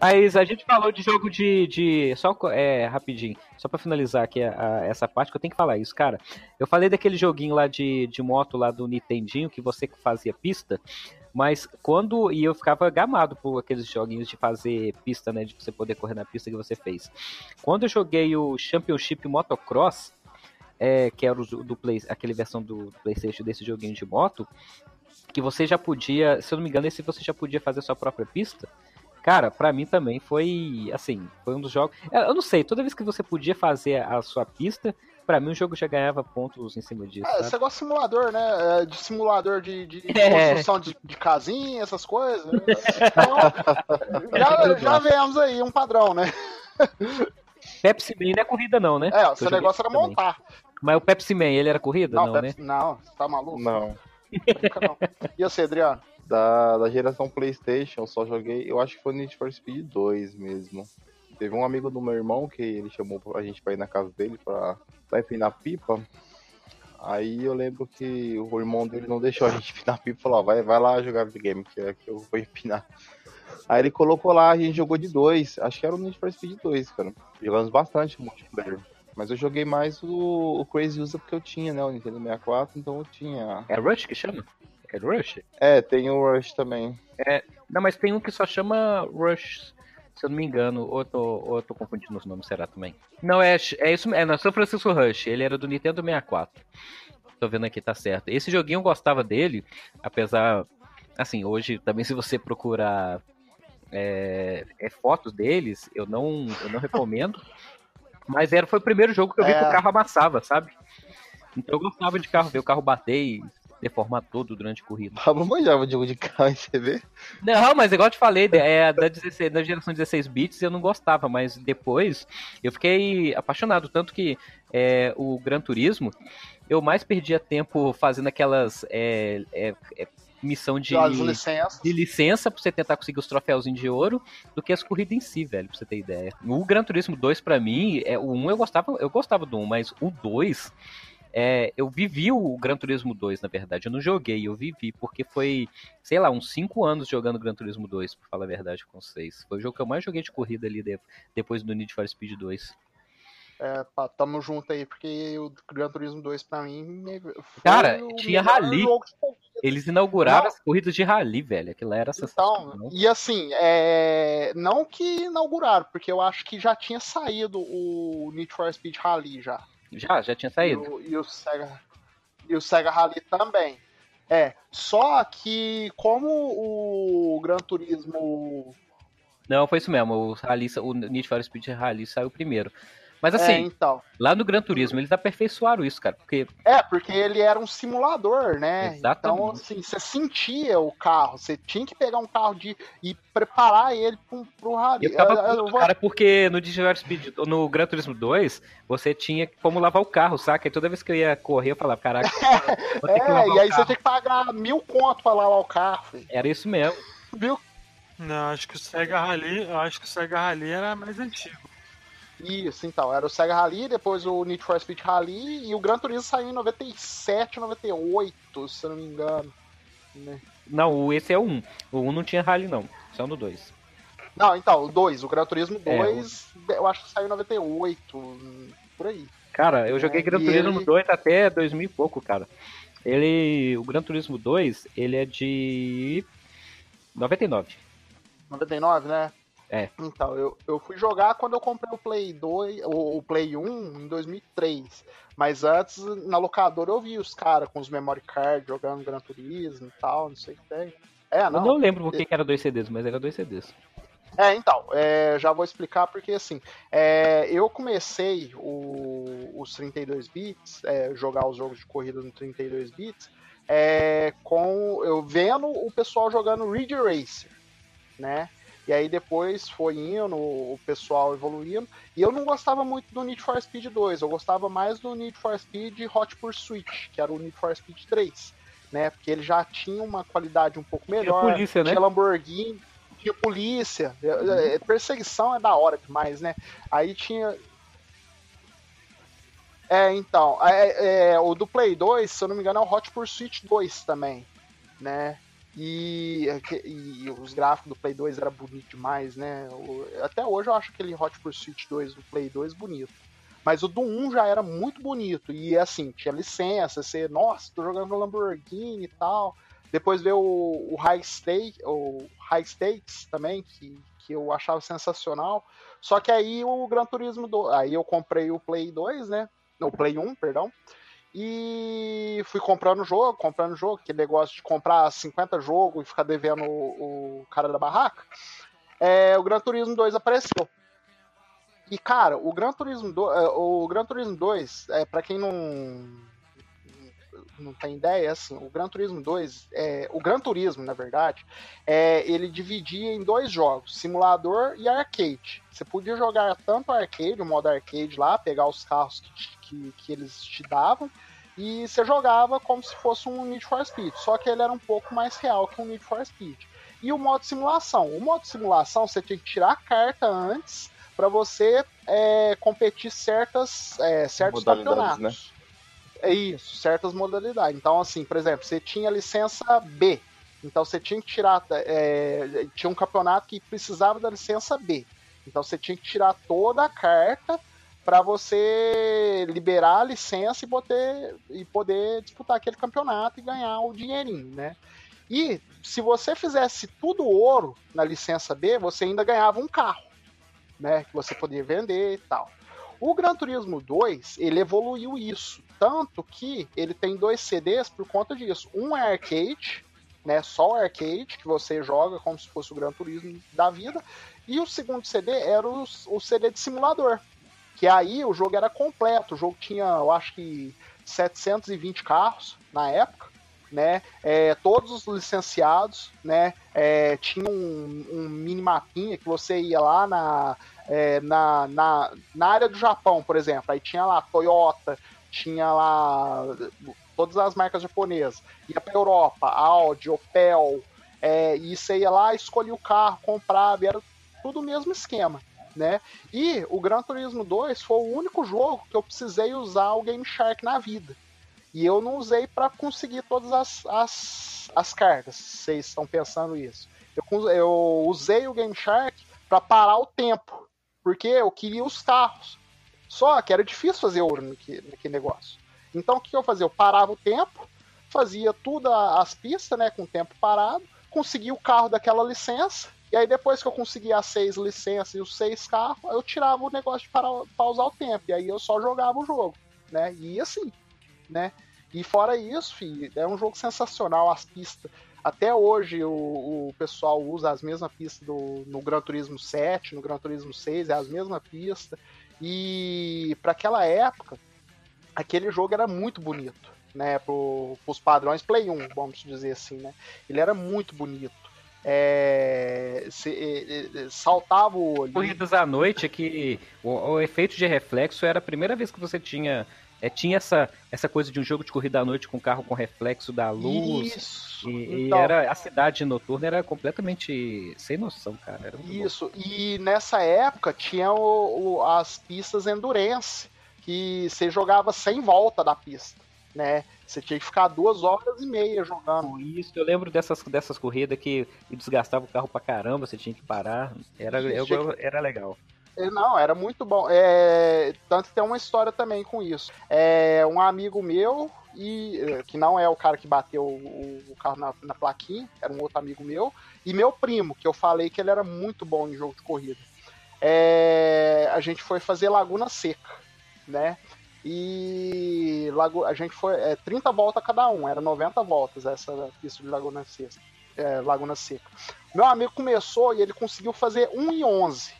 Mas a gente falou de jogo de. de só é, rapidinho, só para finalizar aqui a, a, essa parte que eu tenho que falar isso, cara. Eu falei daquele joguinho lá de, de moto lá do Nintendinho que você fazia pista. Mas quando. E eu ficava gamado por aqueles joguinhos de fazer pista, né? De você poder correr na pista que você fez. Quando eu joguei o Championship Motocross, é, que era o do Play, aquele versão do PlayStation desse joguinho de moto, que você já podia, se eu não me engano, esse você já podia fazer sua própria pista. Cara, para mim também foi assim, foi um dos jogos. Eu não sei, toda vez que você podia fazer a sua pista, para mim o jogo já ganhava pontos em cima disso.
É, você gosta de simulador, né? É, de simulador de, de é. construção de, de casinha, essas coisas. Então, já, já vemos aí um padrão, né?
Pepsi Man não é corrida, não, né?
É, o seu negócio era também. montar.
Mas o Pepsi Man, ele era corrida? Não, não
Pepsi,
né?
Não, você tá maluco? Não. E você, Adriano?
Da, da geração PlayStation, só joguei, eu acho que foi Need for Speed 2 mesmo. Teve um amigo do meu irmão que ele chamou a gente pra ir na casa dele pra, pra empinar pipa. Aí eu lembro que o irmão dele não deixou a gente empinar pipa e falou: vai, vai lá jogar videogame, que, é que eu vou empinar. Aí ele colocou lá, a gente jogou de dois. Acho que era o Need for Speed 2, cara. Jogamos bastante multiplayer. Mas eu joguei mais o, o Crazy User porque eu tinha, né? O Nintendo 64, então eu tinha.
É Rush que chama? É Rush?
É, tem o Rush também.
É, não, mas tem um que só chama Rush, se eu não me engano. Ou eu tô, ou eu tô confundindo os nomes, será também? Não, é, é isso é não, São Francisco Rush. Ele era do Nintendo 64. Tô vendo aqui, tá certo. Esse joguinho eu gostava dele, apesar. Assim, hoje também se você procurar é, é, fotos deles, eu não, eu não recomendo. Mas era, foi o primeiro jogo que eu vi é. que o carro amassava, sabe? Então eu gostava de carro, ver o carro bater e deformar todo durante a corrida.
Pablo manjava de jogo de carro, você vê?
Não, mas igual eu te falei, é, da, 16, da geração 16 bits eu não gostava, mas depois eu fiquei apaixonado, tanto que é, o Gran Turismo, eu mais perdia tempo fazendo aquelas é, é, é missão de, de licença pra você tentar conseguir os troféuzinhos de ouro do que as corridas em si, velho, pra você ter ideia. O Gran Turismo 2, pra mim, é, o 1 eu gostava, eu gostava do 1, mas o 2 É, eu vivi o Gran Turismo 2, na verdade. Eu não joguei, eu vivi, porque foi, sei lá, uns 5 anos jogando Gran Turismo 2, pra falar a verdade com vocês. Foi o jogo que eu mais joguei de corrida ali depois do Need for Speed 2.
É, pá, tamo junto aí, porque o Gran Turismo 2 pra mim.
Cara, tinha rally. Eles inauguraram não. as corridas de rally, velho. Aquilo era
Então, e assim, é... não que inauguraram, porque eu acho que já tinha saído o Need for Speed Rally já.
Já, já tinha saído.
E o, e o Sega, e o Sega Rally também. É, só que como o Gran Turismo.
Não, foi isso mesmo. O, Rally, o Need for Speed Rally saiu primeiro. Mas assim, é, então. lá no Gran Turismo eles aperfeiçoaram isso, cara. Porque...
É, porque ele era um simulador, né? Exatamente. Então, assim, você sentia o carro, você tinha que pegar um carro de e preparar ele pro, pro rally.
Eu ficava eu, eu vou... cara, porque no Digital Speed, no Gran Turismo 2, você tinha como lavar o carro, saca? E toda vez que eu ia correr, eu falava, caraca.
é, e aí você tinha que pagar mil conto pra lavar o carro. Filho.
Era isso mesmo.
Viu? Não, acho que o Sega Rally, acho que o Sega Rally era mais antigo.
Isso, então. Era o Sega Rally, depois o Need for Speed Rally e o Gran Turismo saiu em 97, 98, se eu não me engano. Né?
Não, esse é o 1. O 1 não tinha Rally, não. Só no 2.
Não, então, o 2. O Gran Turismo 2, é, eu acho que saiu em 98, por aí.
Cara, eu joguei é, Gran Turismo ele... 2 até 2000 e pouco, cara. Ele. O Gran Turismo 2, ele é de. 99.
99, né?
É.
Então, eu, eu fui jogar quando eu comprei o Play 2, o, o Play 1 em 2003. Mas antes, na locadora, eu vi os caras com os memory cards jogando Gran Turismo e tal, não sei o que tem. É, não.
Eu não lembro por que era dois CDs, mas era dois CDs.
É, então, é, já vou explicar porque assim, é, eu comecei o, os 32 bits, é, jogar os jogos de corrida no 32 bits, é, com eu vendo o pessoal jogando Ridge Racer, né? E aí depois foi indo, o pessoal evoluindo. E eu não gostava muito do Need for Speed 2, eu gostava mais do Need for Speed Hot Pursuit, que era o Need for Speed 3, né? Porque ele já tinha uma qualidade um pouco melhor.
Tinha polícia,
né? Tinha Lamborghini, tinha polícia. Uhum. Perseguição é da hora demais, né? Aí tinha. É, então, é, é, o do Play 2, se eu não me engano, é o Hot Pursuit 2 também, né? E, e, os gráficos do Play 2 era bonito demais, né? Até hoje eu acho aquele Hot Pursuit 2 do Play 2 bonito. Mas o do 1 já era muito bonito. E assim, tinha licença, você, nossa, tô jogando Lamborghini e tal. Depois veio o, o High Stake, o High Stakes também, que, que eu achava sensacional. Só que aí o Gran Turismo do, aí eu comprei o Play 2, né? O Play 1, perdão. E fui comprando jogo, comprando jogo, aquele negócio de comprar 50 jogos e ficar devendo o, o cara da barraca. É, o Gran Turismo 2 apareceu. E, cara, o Gran Turismo 2, é, o Gran Turismo 2, é, para quem não, não tem ideia, assim, o Gran Turismo 2, é, o Gran Turismo, na verdade, é, ele dividia em dois jogos, simulador e arcade. Você podia jogar tanto arcade, o modo arcade lá, pegar os carros que, que, que eles te davam, e você jogava como se fosse um Need for Speed, só que ele era um pouco mais real que um Need for Speed. E o modo simulação. O modo simulação você tinha que tirar a carta antes para você é, competir certas, é, certos campeonatos. Né? É isso, certas modalidades. Então, assim, por exemplo, você tinha licença B. Então você tinha que tirar. É, tinha um campeonato que precisava da licença B. Então você tinha que tirar toda a carta para você liberar a licença e poder, e poder disputar aquele campeonato e ganhar o dinheirinho, né? E se você fizesse tudo ouro na licença B, você ainda ganhava um carro, né? Que você podia vender e tal. O Gran Turismo 2, ele evoluiu isso, tanto que ele tem dois CDs por conta disso. Um é arcade, né, só arcade, que você joga como se fosse o Gran Turismo da vida, e o segundo CD era o, o CD de simulador, que aí o jogo era completo, o jogo tinha, eu acho que 720 carros na época, né? É, todos os licenciados, né? É, tinha um, um minimapinha que você ia lá na, é, na, na, na área do Japão, por exemplo. Aí tinha lá Toyota, tinha lá todas as marcas japonesas. Ia para Europa, Audi, Opel. É, e você ia lá, escolhia o carro, comprava, era tudo o mesmo esquema né? E o Gran Turismo 2 foi o único jogo que eu precisei usar o Game Shark na vida. E eu não usei para conseguir todas as, as, as cartas. Vocês estão pensando isso? Eu, eu usei o Game Shark para parar o tempo, porque eu queria os carros. Só que era difícil fazer ouro naquele, naquele negócio. Então o que eu fazia? Eu parava o tempo, fazia tudo as pistas, né, com o tempo parado, conseguia o carro daquela licença, e aí depois que eu conseguia as seis licenças e os seis carros, eu tirava o negócio de parar, pausar o tempo, e aí eu só jogava o jogo, né, e assim, né. E fora isso, filho, é um jogo sensacional, as pistas. Até hoje o, o pessoal usa as mesmas pistas do, no Gran Turismo 7, no Gran Turismo 6, é as mesmas pistas. E para aquela época, aquele jogo era muito bonito, né? Para os padrões Play 1, vamos dizer assim, né? Ele era muito bonito. É, se, é, é, saltava o olho.
Corridas à noite é que o, o, efeito de reflexo era a primeira vez que você tinha. É, tinha essa, essa coisa de um jogo de corrida à noite com carro com reflexo da luz. Isso. E, então, e era, a cidade noturna era completamente sem noção, cara.
isso. Bom. E nessa época tinha o, o, as pistas endurance, que você jogava sem volta da pista né? Você tinha que ficar duas horas e meia jogando.
Isso, eu lembro dessas, dessas corridas que desgastava o carro pra caramba, você tinha que parar. Era, eu, era legal.
É, não, era muito bom. É, tanto que tem uma história também com isso. É, um amigo meu, e que não é o cara que bateu o, o carro na, na, plaquinha, era um outro amigo meu, e meu primo, que eu falei que ele era muito bom em jogo de corrida. É, a gente foi fazer Laguna Seca, né? E a gente foi é, 30 voltas cada um, era 90 voltas essa pista de Laguna Seca. É, Laguna Seca. Meu amigo começou e ele conseguiu fazer 1 e 11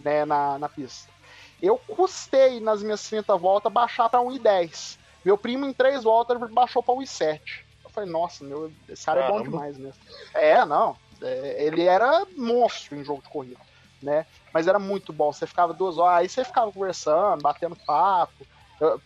né, na, na pista. Eu custei nas minhas 30 voltas baixar para 1 e 10. Meu primo em 3 voltas baixou para 1 e 7. Eu falei, nossa, meu, esse cara Caramba. é bom demais mesmo. É, não. É, ele era monstro em jogo de corrida, né? Mas era muito bom. Você ficava duas horas, aí você ficava conversando, batendo papo.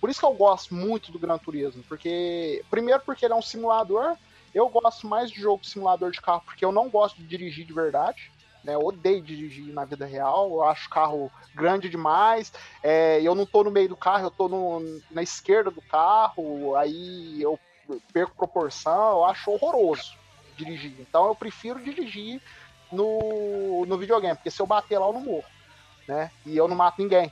Por isso que eu gosto muito do Gran Turismo, porque primeiro porque ele é um simulador, eu gosto mais de jogo simulador de carro porque eu não gosto de dirigir de verdade. Né, eu odeio dirigir na vida real, eu acho carro grande demais, é, eu não tô no meio do carro, eu tô no, na esquerda do carro, aí eu perco proporção, eu acho horroroso dirigir. Então eu prefiro dirigir no, no videogame, porque se eu bater lá eu não morro, né? E eu não mato ninguém.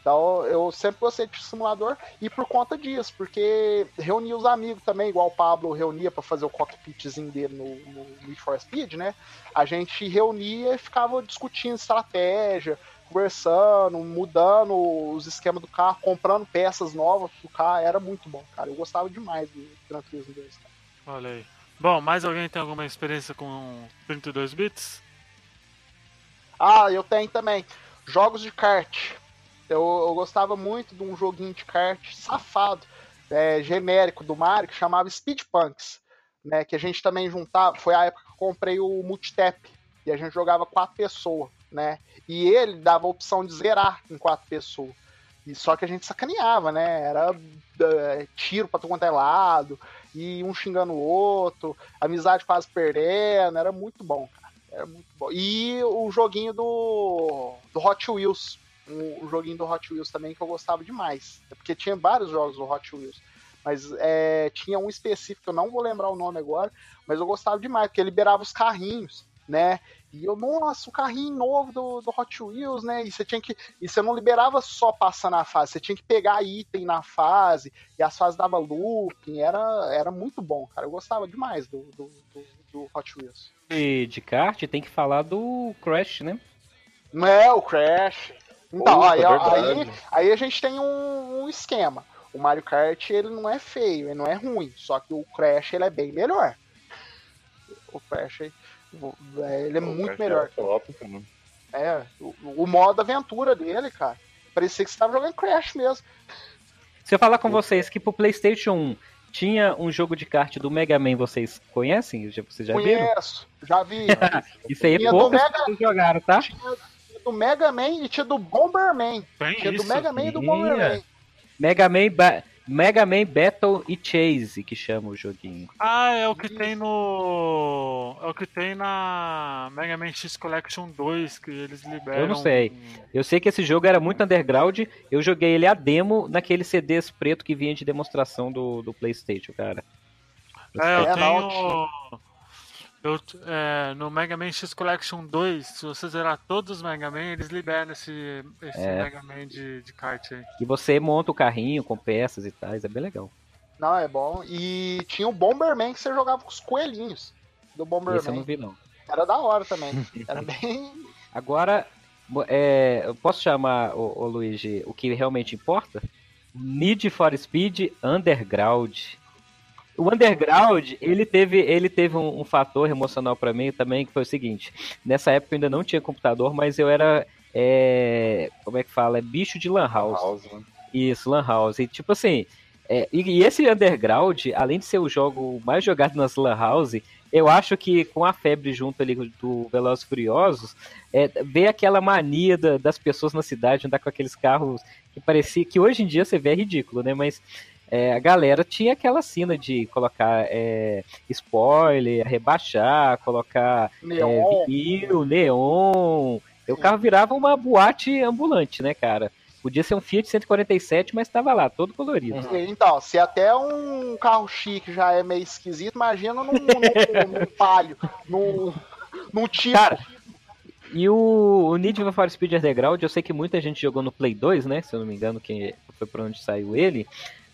Então eu sempre gostei de simulador e por conta disso, porque reunia os amigos também, igual o Pablo reunia para fazer o cockpitzinho dele no, no Need for Speed, né? A gente reunia e ficava discutindo estratégia, conversando, mudando os esquemas do carro, comprando peças novas pro carro, era muito bom, cara. Eu gostava demais do Gran Turismo 2, cara.
Olha aí. Bom, mais alguém tem alguma experiência com 32 bits?
Ah, eu tenho também. Jogos de kart. Eu, eu gostava muito de um joguinho de kart safado, é, genérico do Mario, que chamava Speed Punks, né? Que a gente também juntava. Foi a época que eu comprei o Multitap. E a gente jogava quatro pessoas, né? E ele dava a opção de zerar em quatro pessoas. E só que a gente sacaneava, né? Era uh, tiro pra todo quanto é lado, e um xingando o outro, amizade quase perdendo, era muito bom, cara. Era muito bom. E o joguinho do, do Hot Wheels, um, um joguinho do Hot Wheels também que eu gostava demais. É porque tinha vários jogos do Hot Wheels. Mas é, tinha um específico, eu não vou lembrar o nome agora, mas eu gostava demais, porque liberava os carrinhos, né? E eu, nossa, o carrinho novo do, do Hot Wheels, né? E você tinha que. E você não liberava só passando a fase, você tinha que pegar item na fase, e as fases dava looping, era, era muito bom, cara. Eu gostava demais do, do, do, do Hot Wheels.
E de kart tem que falar do Crash, né?
Não é, o Crash. Então, Opa, aí, aí, aí, a gente tem um, um, esquema. O Mario Kart ele não é feio, ele não é ruim, só que o Crash ele é bem melhor. O Crash ele é o muito Crash é melhor. É, top, é o, o, modo aventura dele, cara. Parecia que você estava jogando Crash mesmo.
Se eu falar com vocês que pro PlayStation 1 tinha um jogo de kart do Mega Man, vocês conhecem? Vocês já
Conheço,
viram?
Conheço, já vi.
Isso aí é poucas Mega... jogaram, tá?
Tinha, do Mega Man e tinha do Bomberman. Bem tinha isso. do Mega Man e do Bomberman.
Mega Man, Mega Man Battle e Chase, que chama o joguinho.
Ah, é o que tem no. É o que tem na Mega Man X Collection 2, que eles liberam.
Eu não sei. Eu sei que esse jogo era muito underground. Eu joguei ele a demo naquele CDs preto que vinha de demonstração do, do PlayStation, cara.
É, eu tenho. Eu, é, no Mega Man X Collection 2, se você zerar todos os Mega Man, eles liberam esse, esse é. Mega Man de, de kart aí.
E você monta o carrinho com peças e tais, é bem legal.
Não, é bom. E tinha o Bomberman que você jogava com os coelhinhos do Bomberman.
Esse eu não vi, não.
Era da hora também. Era bem.
Agora, é, eu posso chamar, o, o Luigi, o que realmente importa? Need for Speed Underground. O Underground, ele teve, ele teve um, um fator emocional para mim também, que foi o seguinte. Nessa época eu ainda não tinha computador, mas eu era. É, como é que fala? É bicho de Lan House. house né? Isso, Lan House. E tipo assim. É, e, e, esse Underground, além de ser o jogo mais jogado nas Lan House, eu acho que com a febre junto ali do Velozes Furiosos, é, veio aquela mania da, das pessoas na cidade andar com aqueles carros que parecia que hoje em dia você vê é ridículo, né? Mas é, a galera tinha aquela cena de colocar é, spoiler, rebaixar, colocar é, neon, é, vinil, neon. O carro virava uma boate ambulante, né, cara? Podia ser um Fiat 147, mas estava lá, todo colorido.
Uhum. Então, se até um carro chique já é meio esquisito, imagina num, num, num palio, num, num tipo. Cara,
e o, o Need for Speed Underground, eu sei que muita gente jogou no Play 2, né? Se eu não me engano, quem foi para onde saiu ele.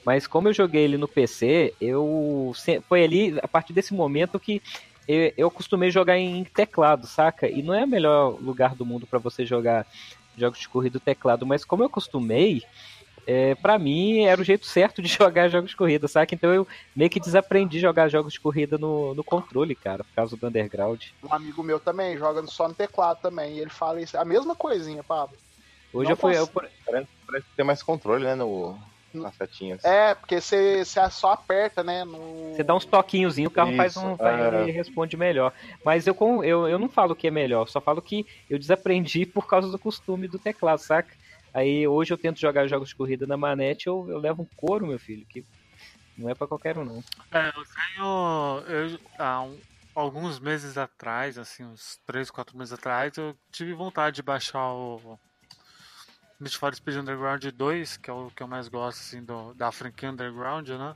Mas como eu joguei ele no PC, eu foi ali a partir desse momento que eu, eu costumei jogar em teclado, saca? E não é o melhor lugar do mundo para você jogar jogos de corrida teclado, mas como eu acostumei, é, para mim era o jeito certo de jogar jogos de corrida, saca? Então eu meio que desaprendi jogar jogos de corrida no, no controle, cara, por causa do Underground.
Um amigo meu também joga só no teclado também, e ele fala isso, a mesma coisinha, Pablo.
Hoje eu fui. Eu...
Parece, parece ter mais controle, né? No, nas setinhas.
É, porque você só aperta, né?
Você no... dá uns toquinhos, o carro Isso, faz um. É... responde melhor. Mas eu, eu, eu não falo que é melhor, só falo que eu desaprendi por causa do costume do teclado, saca? Aí hoje eu tento jogar jogos de corrida na manete, eu, eu levo um couro, meu filho, que não é para qualquer um, não.
É, eu tenho. Eu, há um, alguns meses atrás, assim, uns 3, 4 meses atrás, eu tive vontade de baixar o Need for Speed Underground 2, que é o que eu mais gosto assim, do, da franquia Underground, né?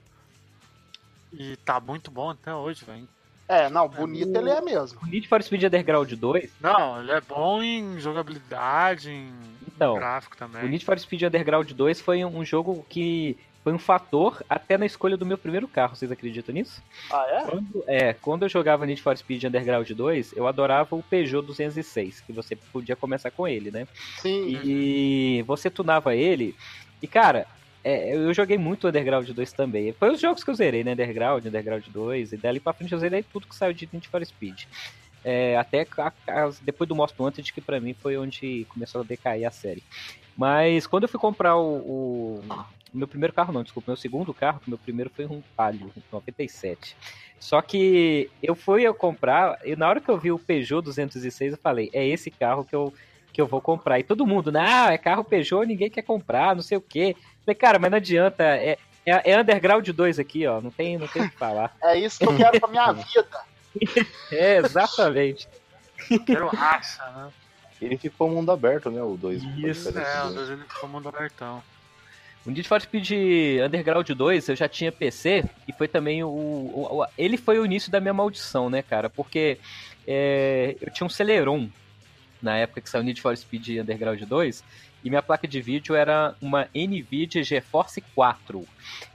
E tá muito bom até hoje, velho.
É, não, bonito é, ele é mesmo.
O Need for Speed Underground 2?
Não, ele é bom em jogabilidade, em, então, gráfico também.
O Need for Speed Underground 2 foi um jogo que foi um fator até na escolha do meu primeiro carro, vocês acreditam nisso?
Ah, é?
Quando, é, quando eu jogava Need for Speed Underground 2, eu adorava o Peugeot 206, que você podia começar com ele, né?
Sim.
E você tunava ele, e cara, é, eu joguei muito Underground 2 também. Foi os jogos que eu zerei, né? Underground, Underground 2, e dali pra frente eu zerei tudo que saiu de Need for Speed. É, até a, a, depois do Most Wanted, que pra mim foi onde começou a decair a série. Mas quando eu fui comprar o, o meu primeiro carro não, desculpa, meu segundo carro, meu primeiro foi um Palio, 97. Só que eu fui a comprar, e na hora que eu vi o Peugeot 206, eu falei, é esse carro que eu, que eu vou comprar. E todo mundo, não, ah, é carro Peugeot, ninguém quer comprar, não sei o quê. falei, cara, mas não adianta, é, é, é Underground 2 aqui, ó, não tem, não tem o que falar.
É isso que eu quero pra minha vida.
é, exatamente.
Quero raça, né?
Ele ficou mundo aberto, né? O 2.
Isso, é, o 2 ele ficou mundo abertão.
O Need for Speed Underground 2 eu já tinha PC e foi também o, o, o ele foi o início da minha maldição, né, cara? Porque é, eu tinha um Celeron na época que saiu o Need for Speed Underground 2 e minha placa de vídeo era uma NVIDIA GeForce 4,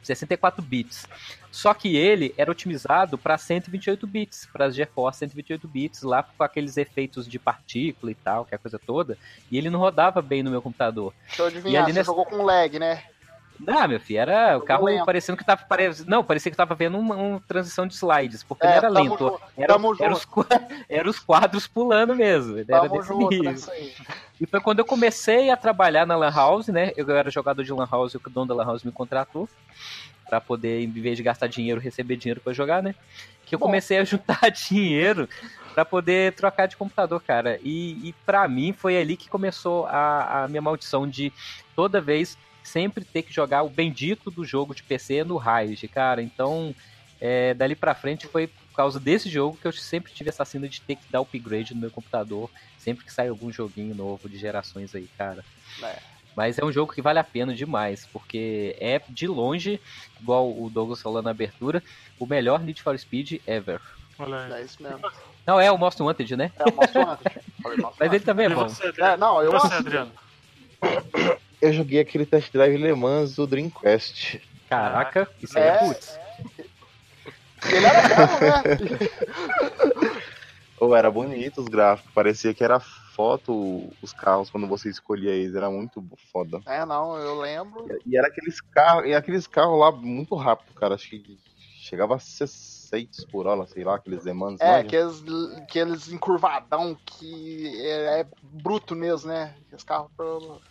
64 bits. Só que ele era otimizado para 128 bits, para as GeForce 128 bits, lá com aqueles efeitos de partícula e tal, que é a coisa toda, e ele não rodava bem no meu computador.
Deixa eu adivinhar, e ali você nessa... jogou com lag, né?
Não, meu filho, era o carro parecendo que tava. Pare... Não, parecia que tava vendo uma, uma transição de slides, porque é, não era lento. era, era, os, era os quadros pulando mesmo. Era desse nível. E foi quando eu comecei a trabalhar na Lan House, né? Eu era jogador de Lan House e o dono da Lan House me contratou para poder, em vez de gastar dinheiro, receber dinheiro para jogar, né? Que eu Bom. comecei a juntar dinheiro para poder trocar de computador, cara. E, e para mim foi ali que começou a, a minha maldição de toda vez sempre ter que jogar o bendito do jogo de PC no Raid, cara. Então, é, dali pra frente foi por causa desse jogo que eu sempre tive essa cena de ter que dar upgrade no meu computador sempre que sai algum joguinho novo de gerações aí, cara. É. Mas é um jogo que vale a pena demais, porque é de longe, igual o Douglas falou na abertura, o melhor Need for Speed ever.
Olha aí. É isso mesmo.
Não, é o Most Wanted, né?
É o Most Wanted.
Mas ele também é bom.
Você, é, não, eu você, Adriano.
Eu joguei aquele test drive Le Mans do Dreamcast.
Caraca, isso é, é putz.
Ele era bom, né?
Ou era bonito os gráficos, parecia que era foto os carros quando você escolhia eles, era muito foda.
É, não, eu lembro.
E, e era aqueles carros, e aqueles carros lá muito rápido, cara, acho que chegava a ser 6 por hora, sei lá, aqueles demandos.
É, aqueles, aqueles encurvadão que é, é, bruto mesmo, né? Aqueles carros pro...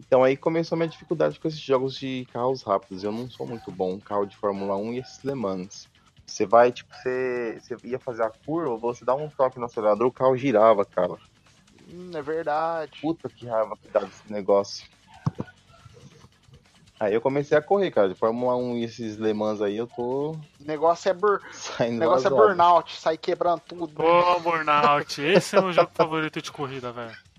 Então aí começou a minha dificuldade com esses jogos de carros rápidos. Eu não sou muito bom carro de Fórmula 1 e esses Le Mans. Você vai, tipo, você, você ia fazer a curva, você dá um toque no acelerador, o carro girava, cara.
Hum, é verdade.
Puta que raiva que dá desse negócio. Aí eu comecei a correr, cara. De Fórmula 1 e esses Le Mans aí, eu tô.
O negócio é, bur... negócio é burnout, sai quebrando tudo.
Ô, burnout. Esse é o meu jogo favorito de corrida, velho.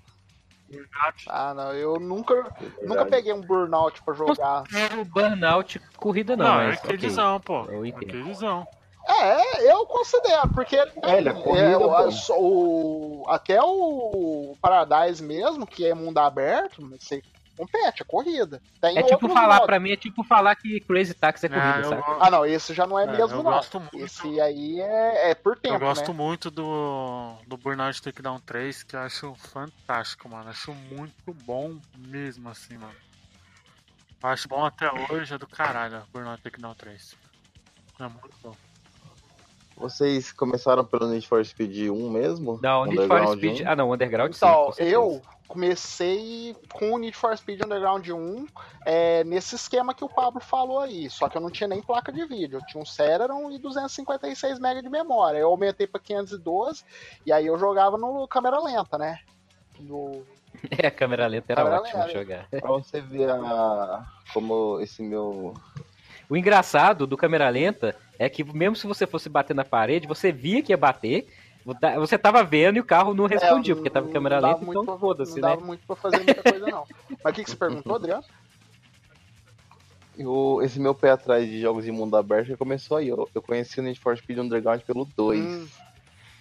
Burnout. Ah, não, eu nunca, é nunca peguei um burnout pra jogar.
Não, burnout corrida não. Não,
é aquelezão, okay. pô. Eu Aquelezão.
É, eu considero, porque é, é, é o, o, até o Paradise mesmo, que é mundo aberto, você compete, é corrida.
Tem é tipo falar, pra mim, é tipo falar que Crazy Taxi é corrida, sabe?
Ah, não, esse já não é, é mesmo,
eu
não.
Gosto muito.
Esse aí é, é por tempo, Eu
gosto
né?
muito do, do Burnout Takedown 3, que eu acho fantástico, mano. Acho muito bom mesmo, assim, mano. Eu acho bom até hoje, é do caralho, Burnout Takedown 3. É muito bom.
Vocês começaram pelo Need for Speed 1 mesmo?
Não, Need for Speed. 1? Ah, não, Underground
então, sim. eu comecei com o Need for Speed Underground 1 é, nesse esquema que o Pablo falou aí. Só que eu não tinha nem placa de vídeo. Eu tinha um Celeron e 256 MB de memória. Eu aumentei para 512 e aí eu jogava no câmera lenta, né?
No... É, a câmera lenta era câmera ótimo lenta. jogar.
Pra você ver a... como esse meu
o engraçado do câmera lenta é que mesmo se você fosse bater na parede, você via que ia bater, você tava vendo e o carro não respondia, é, porque tava em câmera lenta, então foda-se, né?
Não dava muito pra fazer muita coisa, não. Mas o que, que você perguntou, Adriano?
Eu, esse meu pé atrás de jogos de mundo aberto começou aí. Eu, eu conheci o Need for Speed Underground pelo 2. Hum.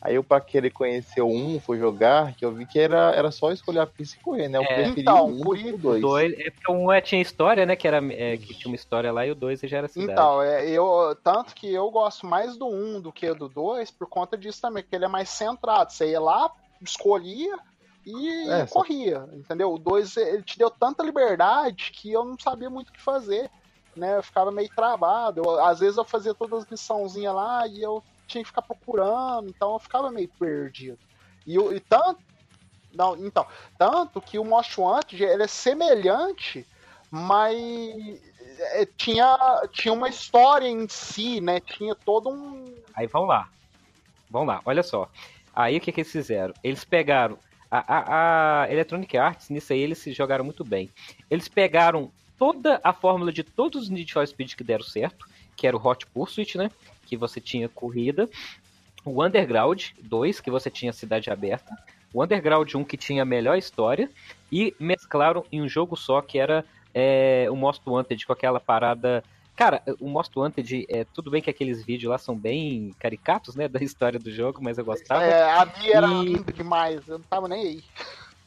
Aí eu, pra querer conhecer o 1, fui jogar, que eu vi que era, era só escolher a pista e correr, né? Eu é, preferi então, o 1 por o 2.
dois. É porque o 1 é, tinha história, né? Que, era, é, que tinha uma história lá e o 2 já era cidade.
Então, é, eu, tanto que eu gosto mais do 1 do que do 2 por conta disso também, porque ele é mais centrado. Você ia lá, escolhia e é, corria, só... entendeu? O 2 ele te deu tanta liberdade que eu não sabia muito o que fazer. Né, eu ficava meio travado. Eu, às vezes eu fazia todas as missãozinhas lá e eu tinha que ficar procurando, então eu ficava meio perdido. E, e tanto. Não, então, tanto que o Most Wanted ele é semelhante, mas é, tinha, tinha uma história em si, né? Tinha todo um.
Aí vamos lá. Vamos lá, olha só. Aí o que, que eles fizeram? Eles pegaram. A, a, a Electronic Arts, nisso aí, eles se jogaram muito bem. Eles pegaram toda a fórmula de todos os Need for Speed que deram certo, que era o Hot Pursuit, né? Que você tinha corrida, o Underground 2, que você tinha cidade aberta, o Underground 1, que tinha a melhor história, e mesclaram em um jogo só, que era é, o Most Wanted, com aquela parada... Cara, o Most Wanted, é, tudo bem que aqueles vídeos lá são bem caricatos, né, da história do jogo, mas eu gostava.
É, a minha era e... linda demais, eu não tava nem aí.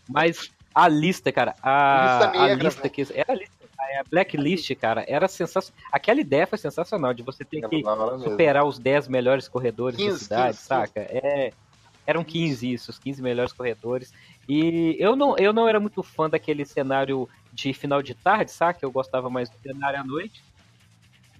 Mas a lista, cara, a lista, negra, a lista que era a lista é, a Blacklist, cara, era sensacional. Aquela ideia foi sensacional, de você ter que superar os 10 melhores corredores 15, da cidade, 15, saca? 15. É, eram 15 isso, os 15 melhores corredores. E eu não, eu não era muito fã daquele cenário de final de tarde, saca? Eu gostava mais do cenário à noite.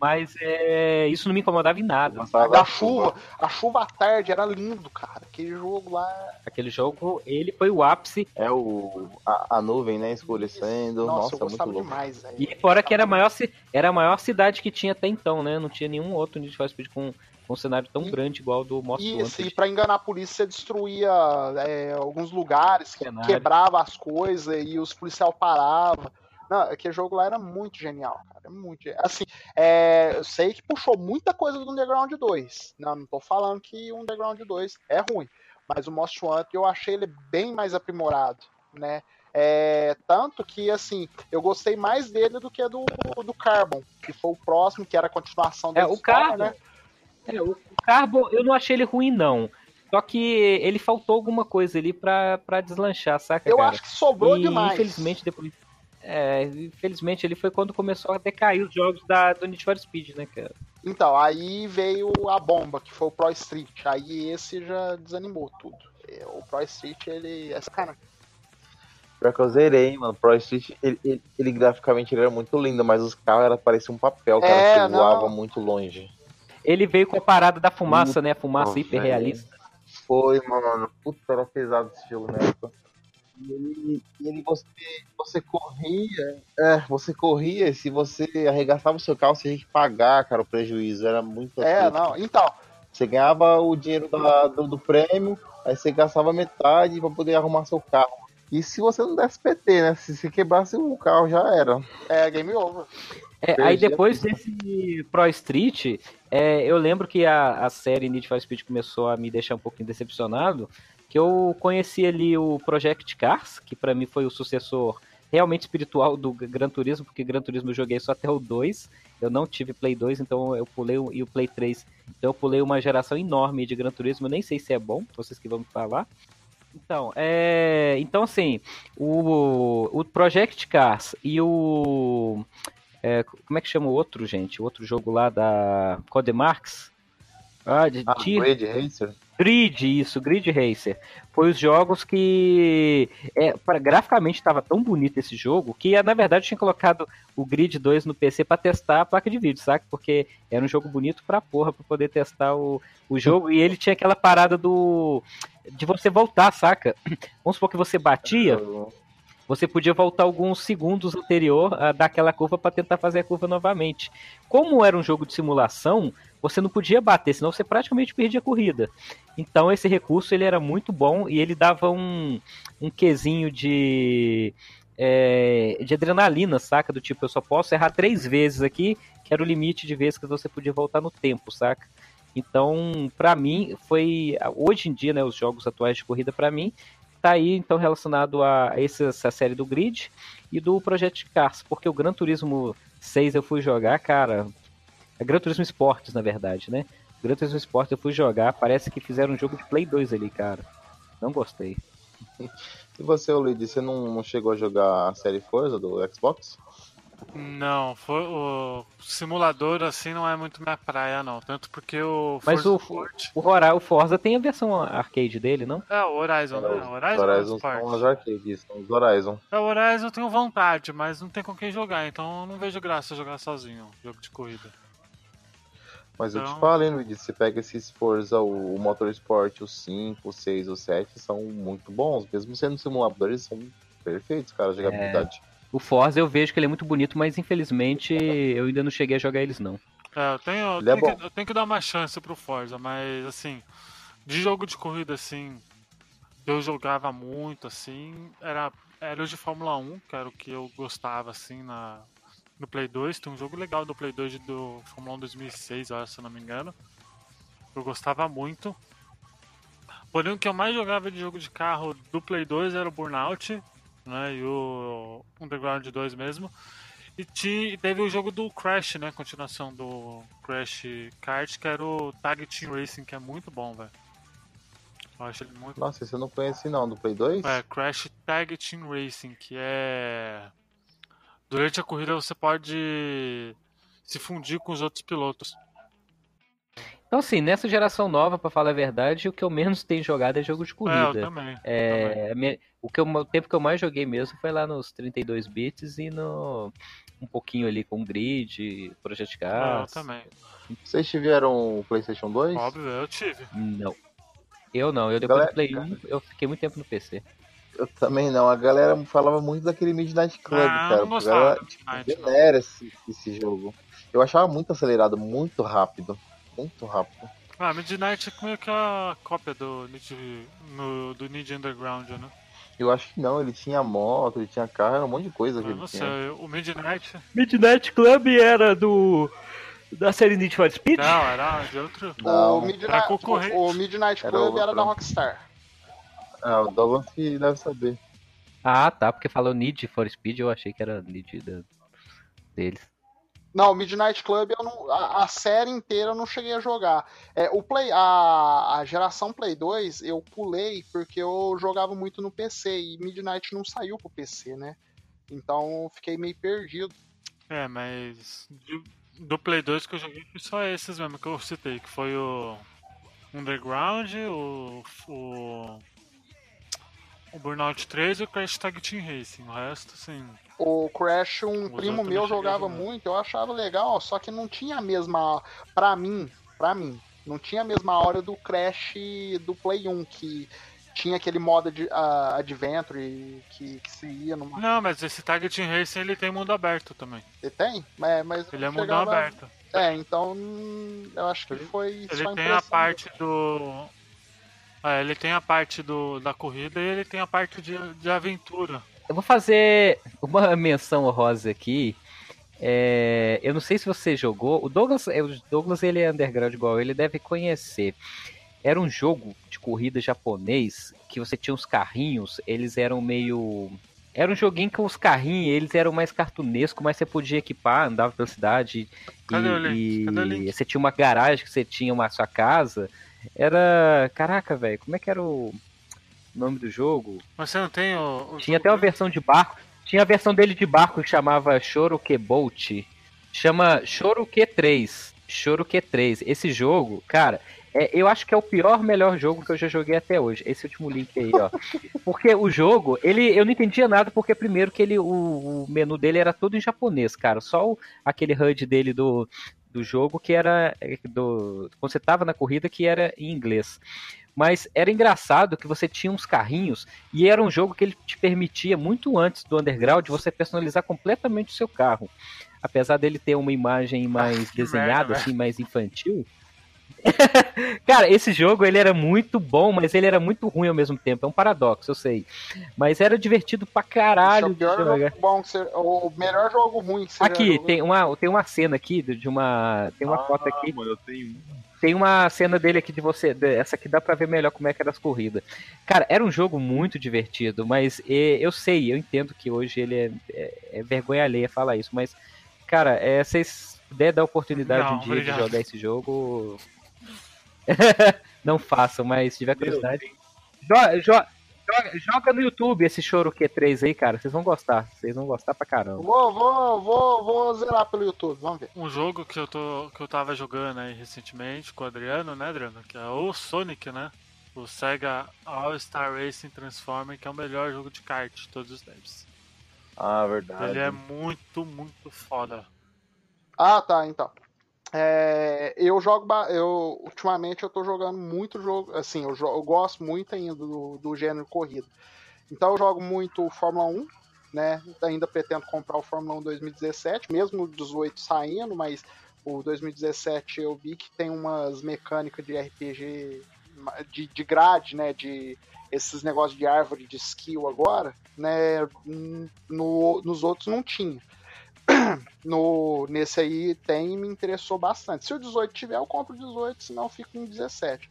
Mas é, isso não me incomodava em nada.
A chuva, a chuva à tarde era lindo, cara. Aquele jogo lá.
Aquele jogo, ele foi o ápice.
É o a, a nuvem, né, escurecendo. Nossa, Nossa muito louco.
Demais,
e fora que era a, maior, era a maior cidade que tinha até então, né? Não tinha nenhum outro Need for Speed com um cenário tão e, grande igual do Most
Isso, Wanted. e pra enganar a polícia, você destruía é, alguns lugares, quebrava as coisas e os policiais paravam. Não, aquele jogo lá era muito genial, cara. Muito Assim, é, eu sei que puxou muita coisa do Underground 2. Não, não tô falando que o Underground 2 é ruim. Mas o Most Wanted eu achei ele bem mais aprimorado, né? É, tanto que, assim, eu gostei mais dele do que do, do Carbon, que foi o próximo, que era a continuação
da é, história, o Carbon, né? É, o Carbon, eu não achei ele ruim, não. Só que ele faltou alguma coisa ali pra, pra deslanchar, saca?
Eu
cara?
acho que sobrou e, demais.
Infelizmente, depois. É, infelizmente ele foi quando começou a decair os jogos da, do Need for Speed, né, cara?
Então, aí veio a bomba, que foi o Pro Street. Aí esse já desanimou tudo. É, o Pro Street, ele. Essa cara.
Pior que eu zerei, mano. Pro Street, ele, ele, ele graficamente ele era muito lindo, mas os carros pareciam um papel, cara, é, que voava muito longe.
Ele veio com a parada da fumaça, né? A fumaça hiper realista.
Foi, mano. Puta, era pesado esse jogo na época. E ele, ele você, você corria, é, você corria e se você arregaçava o seu carro, você tinha que pagar, cara, o prejuízo. Era muito
É, assim. não, então.
Você ganhava o dinheiro da, do, do prêmio, aí você gastava metade para poder arrumar seu carro. E se você não desse PT, né? Se você quebrasse o carro, já era.
É, game over.
É, aí depois desse Pro Street, é, eu lembro que a, a série Need for Speed começou a me deixar um pouquinho decepcionado, que eu conheci ali o Project Cars, que para mim foi o sucessor realmente espiritual do Gran Turismo, porque Gran Turismo eu joguei só até o 2, eu não tive Play 2, então eu pulei o, e o Play 3, então eu pulei uma geração enorme de Gran Turismo, eu nem sei se é bom, vocês que vão me falar. Então, é, então assim, o, o Project Cars e o é, como é que chama o outro, gente? O outro jogo lá da Codemarks?
Ah, de ah, Racer?
Grid, isso, Grid Racer. Foi os jogos que. É, pra, graficamente estava tão bonito esse jogo que, na verdade, eu tinha colocado o Grid 2 no PC para testar a placa de vídeo, sabe? Porque era um jogo bonito pra porra pra poder testar o, o jogo. e ele tinha aquela parada do. de você voltar, saca? Vamos supor que você batia você podia voltar alguns segundos anterior a dar aquela curva para tentar fazer a curva novamente. Como era um jogo de simulação, você não podia bater, senão você praticamente perdia a corrida. Então esse recurso ele era muito bom e ele dava um, um quesinho de, é, de adrenalina, saca? Do tipo, eu só posso errar três vezes aqui, que era o limite de vezes que você podia voltar no tempo, saca? Então, para mim, foi hoje em dia, né, os jogos atuais de corrida para mim tá aí então relacionado a essa, essa série do Grid e do Project Cars, porque o Gran Turismo 6 eu fui jogar, cara, é Gran Turismo Esportes, na verdade, né? Gran Turismo Esportes eu fui jogar, parece que fizeram um jogo de Play 2 ali, cara. Não gostei.
E você, Luigi, você não chegou a jogar a série Forza do Xbox?
Não, foi, o simulador assim não é muito minha praia, não. Tanto porque o.
Mas Forza o, Sport... o, o Forza tem a versão arcade dele, não?
É, o Horizon, né?
O Horizon, Horizon são os arcades, são os Horizon.
É, o Horizon eu tenho vontade, mas não tem com quem jogar, então eu não vejo graça jogar sozinho, jogo de corrida.
Mas então... eu te falo, hein, Luigi, você pega esses Forza, o, o Motorsport, o 5, o 6, o 7, são muito bons. Mesmo sendo simuladores, são perfeitos, cara, de jogabilidade. É...
O Forza eu vejo que ele é muito bonito, mas infelizmente eu ainda não cheguei a jogar eles não.
É, eu tenho, eu tenho, é que, eu tenho que dar uma chance pro Forza, mas assim, de jogo de corrida assim, eu jogava muito assim, era, era o de Fórmula 1, que era o que eu gostava assim na, no Play 2. Tem um jogo legal do Play 2 do Fórmula 1 2006, se eu não me engano. Eu gostava muito. Porém, o que eu mais jogava de jogo de carro do Play 2 era o Burnout né? E o Underground 2 mesmo. E teve o jogo do Crash, né? Continuação do Crash Kart, que era o Tag Team Racing, que é muito bom, velho.
Eu acho ele muito. Nossa, esse eu não conheci não, do Play 2?
É, Crash Tag Team Racing, que é. Durante a corrida você pode se fundir com os outros pilotos.
Então, assim, nessa geração nova, para falar a verdade, o que eu menos tenho jogado é jogo de corrida. É,
eu também.
É, eu também. O, que eu, o tempo que eu mais joguei mesmo foi lá nos 32 bits e no um pouquinho ali com Grid, Project Cars.
É, eu também.
Vocês tiveram o PlayStation 2?
Óbvio, eu tive.
Não. Eu não, eu depois galera... do Play 1, eu fiquei muito tempo no PC.
Eu também não, a galera falava muito daquele Midnight Club, ah, cara. Eu não gostava, galera, tipo, esse jogo. Eu achava muito acelerado, muito rápido muito rápido.
Ah, Midnight é meio que a cópia do Need, no, do Need Underground, né?
Eu acho que não, ele tinha moto, ele tinha carro, era um monte de coisa que
Eu
ele
não sei,
tinha.
o Midnight.
Midnight Club era do. da série Need for Speed?
Não, era de outro.
Não,
o,
era
Midnight,
concorrente.
o Midnight
Era
Club era
outro.
da Rockstar.
Ah, o Douglas que deve saber.
Ah, tá, porque falou Need for Speed, eu achei que era Need da- deles.
Não, Midnight Club não, a, a série inteira eu não cheguei a jogar. É, o Play, a, a geração Play 2 eu pulei porque eu jogava muito no PC e Midnight não saiu pro PC, né? Então fiquei meio perdido.
É, mas de- do Play 2 que eu joguei foi só esses mesmo que eu citei, que foi o Underground, o, o, o Burnout 3 e o Crash Tag Team Racing. O resto, assim,
O Crash, um
Os
primo meu jogava
jogar.
muito, eu achava legal, só que não tinha a mesma. Pra mim, pra mim, não tinha a mesma hora do Crash do Play 1, que tinha aquele modo de ah, Adventure que, que se ia numa.
Não, mas esse Tag Team Racing ele tem mundo aberto também.
Ele tem? É, mas
Ele é mundo
chegava-
aberto.
É, então hum, eu acho que foi
Ele tem a parte do. É, ele tem a parte do, da corrida e ele tem a parte de, de aventura.
Eu vou fazer uma menção rosa aqui. É, eu não sei se você jogou. O Douglas, é, o Douglas ele é underground igual, ele deve conhecer. Era um jogo de corrida japonês que você tinha uns carrinhos, eles eram meio. Era um joguinho com os carrinhos, eles eram mais cartunescos, mas você podia equipar, andava pela cidade.
Cadê
e,
o link? Cadê o link?
você tinha uma garagem que você tinha uma sua casa. Era. Caraca, velho, como é que era o nome do jogo?
Você não tem o. o
Tinha
jogo
até uma
dele?
versão de barco. Tinha a versão dele de barco que chamava Choruque Bolt. Chama Choruque 3. Choruque 3. Esse jogo, cara, é, eu acho que é o pior, melhor jogo que eu já joguei até hoje. Esse último link aí, ó. Porque o jogo, ele, eu não entendia nada, porque primeiro que ele, o, o menu dele era todo em japonês, cara. Só o- aquele HUD dele do, do jogo que era. é, Do, quando você tava na corrida, que era em inglês. Mas era engraçado que você tinha uns carrinhos e era um jogo que ele te permitia, muito antes do Underground, você personalizar completamente o seu carro. Apesar dele ter uma imagem mais
que
desenhada, assim, mais infantil. Cara, esse jogo ele era muito bom, mas ele era muito ruim ao mesmo tempo. É um paradoxo, eu sei. Mas era divertido pra
Esse é
caralho
o jogo bom que você, o melhor jogo ruim que você
Aqui, tem uma, tem uma cena aqui de uma. Tem uma foto aqui.
mano, eu tenho.
Tem uma cena dele aqui de você. Essa aqui dá pra ver melhor como é que era as corridas. Cara, era um jogo muito divertido, mas eu sei, eu entendo que hoje ele é, é- é vergonha alheia falar isso, mas, cara, é, vocês puder dar oportunidade
Não,
um dia
obrigado.
de jogar esse jogo. não façam, mas se tiver curiosidade. Jo- jo- joga, joga no YouTube esse choro Q3 aí, cara. Vocês vão gostar. Vocês vão gostar pra caramba.
Vou, vou, vou, vou zerar pelo YouTube, vamos ver.
Um jogo que eu, tô, que eu tava jogando aí recentemente com o Adriano, né, Adriano? Que é o Sonic, né? O Sega All Star Racing Transformer, que é o melhor jogo de kart de todos os tempos.
Ah, verdade.
Ele é muito, muito foda.
Ah, tá, então. É, eu jogo. Eu, ultimamente eu tô jogando muito jogo. Assim, eu, eu gosto muito ainda do, do gênero corrida. Então eu jogo muito Fórmula 1, né? Ainda pretendo comprar o Fórmula 1 2017, mesmo o 18 saindo, mas o 2017 eu vi que tem umas mecânicas de RPG de, de grade, né? De esses negócios de árvore de skill agora, né? No, nos outros não tinha no, nesse aí tem me interessou bastante. Se o 18 tiver, eu compro o 18, senão eu fico com 17.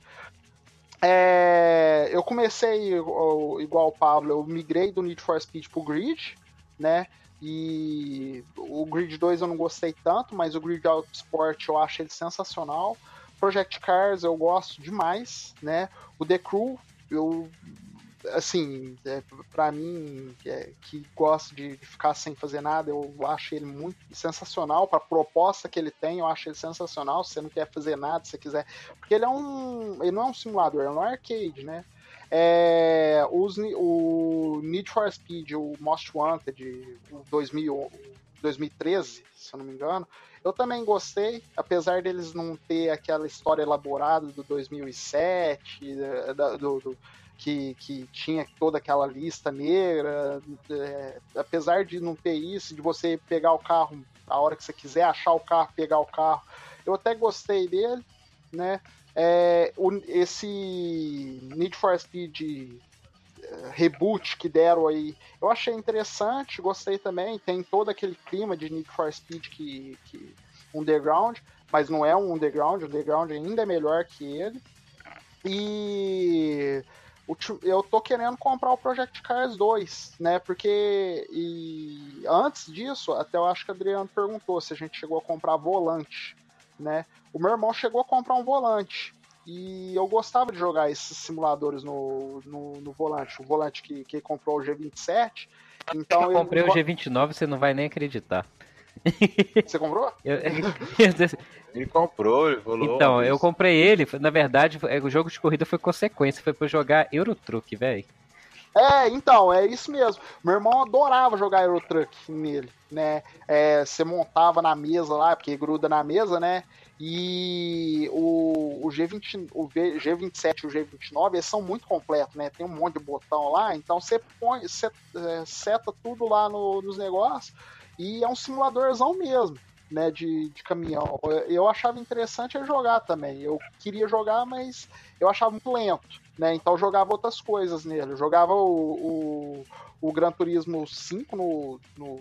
É, eu comecei igual o Pablo, eu migrei do Need for Speed pro Grid, né? E o Grid 2 eu não gostei tanto, mas o Grid Sport eu acho ele sensacional. Project Cars eu gosto demais, né? O The Crew eu assim, é, para mim, é, que gosto de, de ficar sem fazer nada, eu acho ele muito sensacional. Para a proposta que ele tem, eu acho ele sensacional. Se você não quer fazer nada, se você quiser. Porque ele é um. Ele não é um simulador, é um arcade, né? É, os, o Need for Speed, o Most Wanted, o 2000, o 2013, se eu não me engano, eu também gostei, apesar deles não ter aquela história elaborada do 2007, da- do- do, que, que tinha toda aquela lista negra, é, apesar de não ter isso, de você pegar o carro a hora que você quiser, achar o carro, pegar o carro, eu até gostei dele, né? É, o- esse Need for Speed reboot que deram aí, eu achei interessante, gostei também. Tem todo aquele clima de Need for Speed que, que Underground, mas não é um Underground, o Underground ainda é melhor que ele. E eu tô querendo comprar o Project Cars 2, né? Porque e antes disso, até eu acho que o Adriano perguntou se a gente chegou a comprar volante, né? O meu irmão chegou a comprar um volante. E eu gostava de jogar esses simuladores no, no, no volante. O volante que, que comprou o G27. Então
eu comprei eu... o G29, você não vai nem acreditar.
Você comprou?
Eu,
ele comprou, ele falou.
Então, eu comprei ele. Na verdade, o jogo de corrida foi consequência. Foi pra jogar Eurotruck, velho.
É, então, é isso mesmo. Meu irmão adorava jogar Eurotruck nele, né? É, você montava na mesa lá, porque gruda na mesa, né? E o, o, G20, o G27 e o G29 eles são muito completos, né? Tem um monte de botão lá, então você põe, você é, seta tudo lá no, nos negócios e é um simuladorzão mesmo, né, de, de caminhão. Eu achava interessante jogar também. Eu queria jogar, mas eu achava muito lento, né? Então eu jogava outras coisas nele. Eu jogava o, o, o Gran Turismo 5 no, no,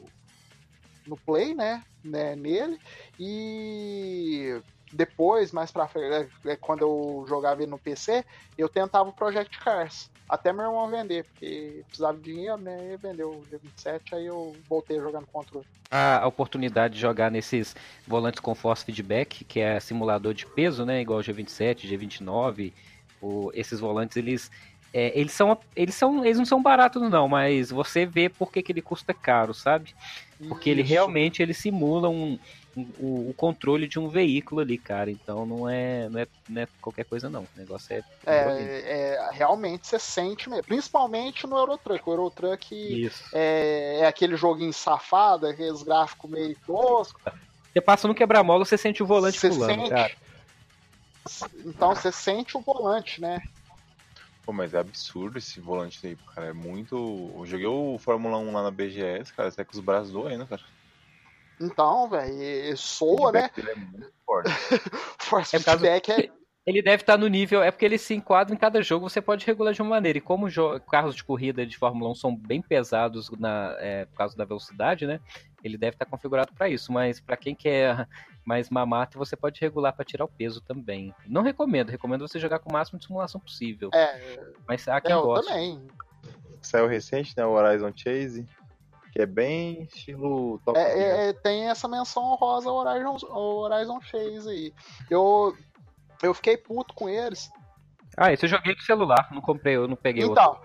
no Play, né, né, nele. E depois, mais pra frente, é, é, quando eu jogava no PC, eu tentava o Project Cars até meu irmão vender, porque precisava de dinheiro, né? E vendeu o G27, aí eu voltei no controle.
A oportunidade de jogar nesses volantes com force feedback, que é simulador de peso, né? Igual o G27, G29, o, esses volantes, eles. É, eles são eles são eles não são baratos não mas você vê por que, que ele custa caro sabe porque Isso. ele realmente ele simula um, o, o, controle de um veículo ali, cara. Então não é, não é, não é qualquer coisa, não. O negócio é.
É, é realmente você sente mesmo. Principalmente no Eurotruck. O Eurotruck é, é, aquele joguinho safado, aqueles gráficos meio toscos.
Você passa no quebra-mola, você sente o volante você pulando, sente... cara.
Então você sente o volante, né?
Pô, mas é absurdo esse volante aí, cara. É muito. Eu joguei o Fórmula 1 lá na BGS, cara. Você tá com os braços doendo, cara.
Então, velho, soa, né?
Ele é muito forte.
Force é feedback é.
Ele deve estar no nível, é porque ele se enquadra em cada jogo, você pode regular de uma maneira. E como carros de corrida de Fórmula 1 são bem pesados na, é, por causa da velocidade, né? Ele deve estar configurado para isso. Mas para quem quer mais mamato, você pode regular para tirar o peso também. Não recomendo, recomendo você jogar com o máximo de simulação possível.
É.
Mas há quem eu gosta.
também.
Saiu recente, né? O Horizon Chase que é bem estilo Top
é, é, é, tem essa menção honrosa ao Horizon, ao Horizon Chase aí. Eu, eu fiquei puto com eles.
Ah, esse eu joguei no celular, não comprei, eu não peguei
então,
outro.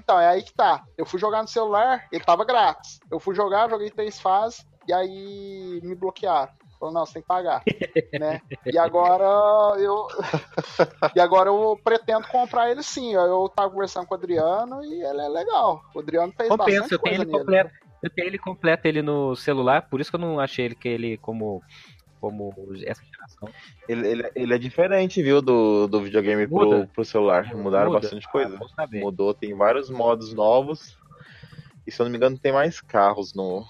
Então, é aí que tá. Eu fui jogar no celular, ele tava grátis. Eu fui jogar, joguei três fases, e aí me bloquearam. Falou, não, você tem que pagar. né? E agora eu. e agora eu pretendo comprar ele sim. Eu tava conversando com o Adriano e ele é legal. O Adriano fez Compensa, bastante eu tenho ele
completo. Eu tenho ele completo ele no celular, por isso que eu não achei ele que ele como como essa geração.
Ele, ele, ele é diferente, viu, do, do videogame pro, pro celular. Mudaram Muda. bastante coisa. Ah, Mudou, tem vários modos novos. E se eu não me engano, tem mais carros no,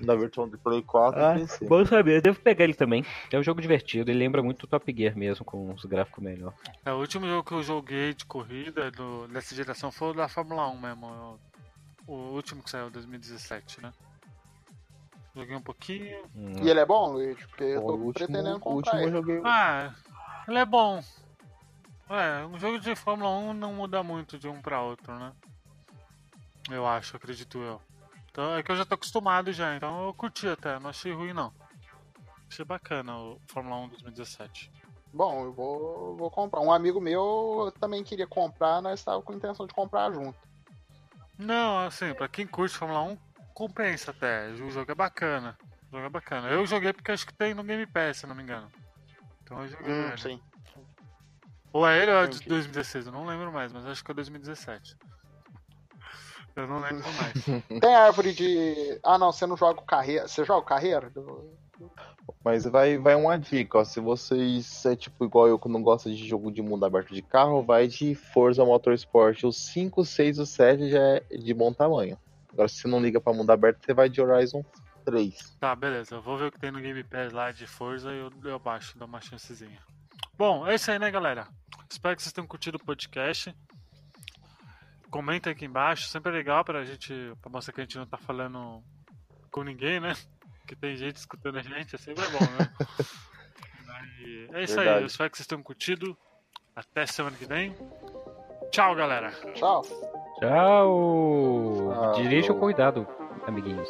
na versão de Play 4 ah, e PC.
Bom saber, eu devo pegar ele também. É um jogo divertido, ele lembra muito o Top Gear mesmo, com os gráficos melhor.
É, o último jogo que eu joguei de corrida do, dessa geração foi o da Fórmula 1 mesmo. O último que saiu, 2017, né? Joguei um pouquinho.
Hum. E ele é bom, Luiz? Porque eu tô último, pretendendo comprar último ele.
Joguei... Ah, ele é bom. É, um jogo de Fórmula 1 não muda muito de um pra outro, né? Eu acho, acredito eu. Então é que eu já tô acostumado já, então eu curti até, não achei ruim não. Achei bacana o Fórmula 1 2017.
Bom, eu vou, vou comprar. Um amigo meu também queria comprar, nós estávamos com a intenção de comprar junto.
Não, assim, pra quem curte Fórmula 1, compensa até. O jogo é bacana. O jogo é bacana. Eu joguei porque acho que tem no Game Pass, se não me engano. Então eu joguei. Hum,
sim.
Ou é ele ou é de 2016, eu não lembro mais, mas acho que é 2017. Eu não lembro mais.
Tem árvore de. Ah, não, você não joga carreira. Você joga carreira?
Mas vai, vai uma dica, ó. Se vocês é tipo igual eu que não gosta de jogo de mundo aberto de carro, vai de Forza Motorsport. O 5, 6 e o 7 já é de bom tamanho. Agora, se você não liga pra mundo aberto, você vai de Horizon 3.
Tá, beleza. Eu vou ver o que tem no Game Pass lá de Forza e eu, eu baixo, dou uma chancezinha. Bom, é isso aí, né, galera? Espero que vocês tenham curtido o podcast. Comenta aqui embaixo, sempre é legal pra gente, pra mostrar que a gente não tá falando com ninguém, né? Que tem gente escutando a gente, é sempre bom, né? é isso Verdade. aí, eu espero que vocês tenham curtido. Até semana que vem. Tchau, galera.
Tchau.
Tchau. Dirija o cuidado, amiguinhos.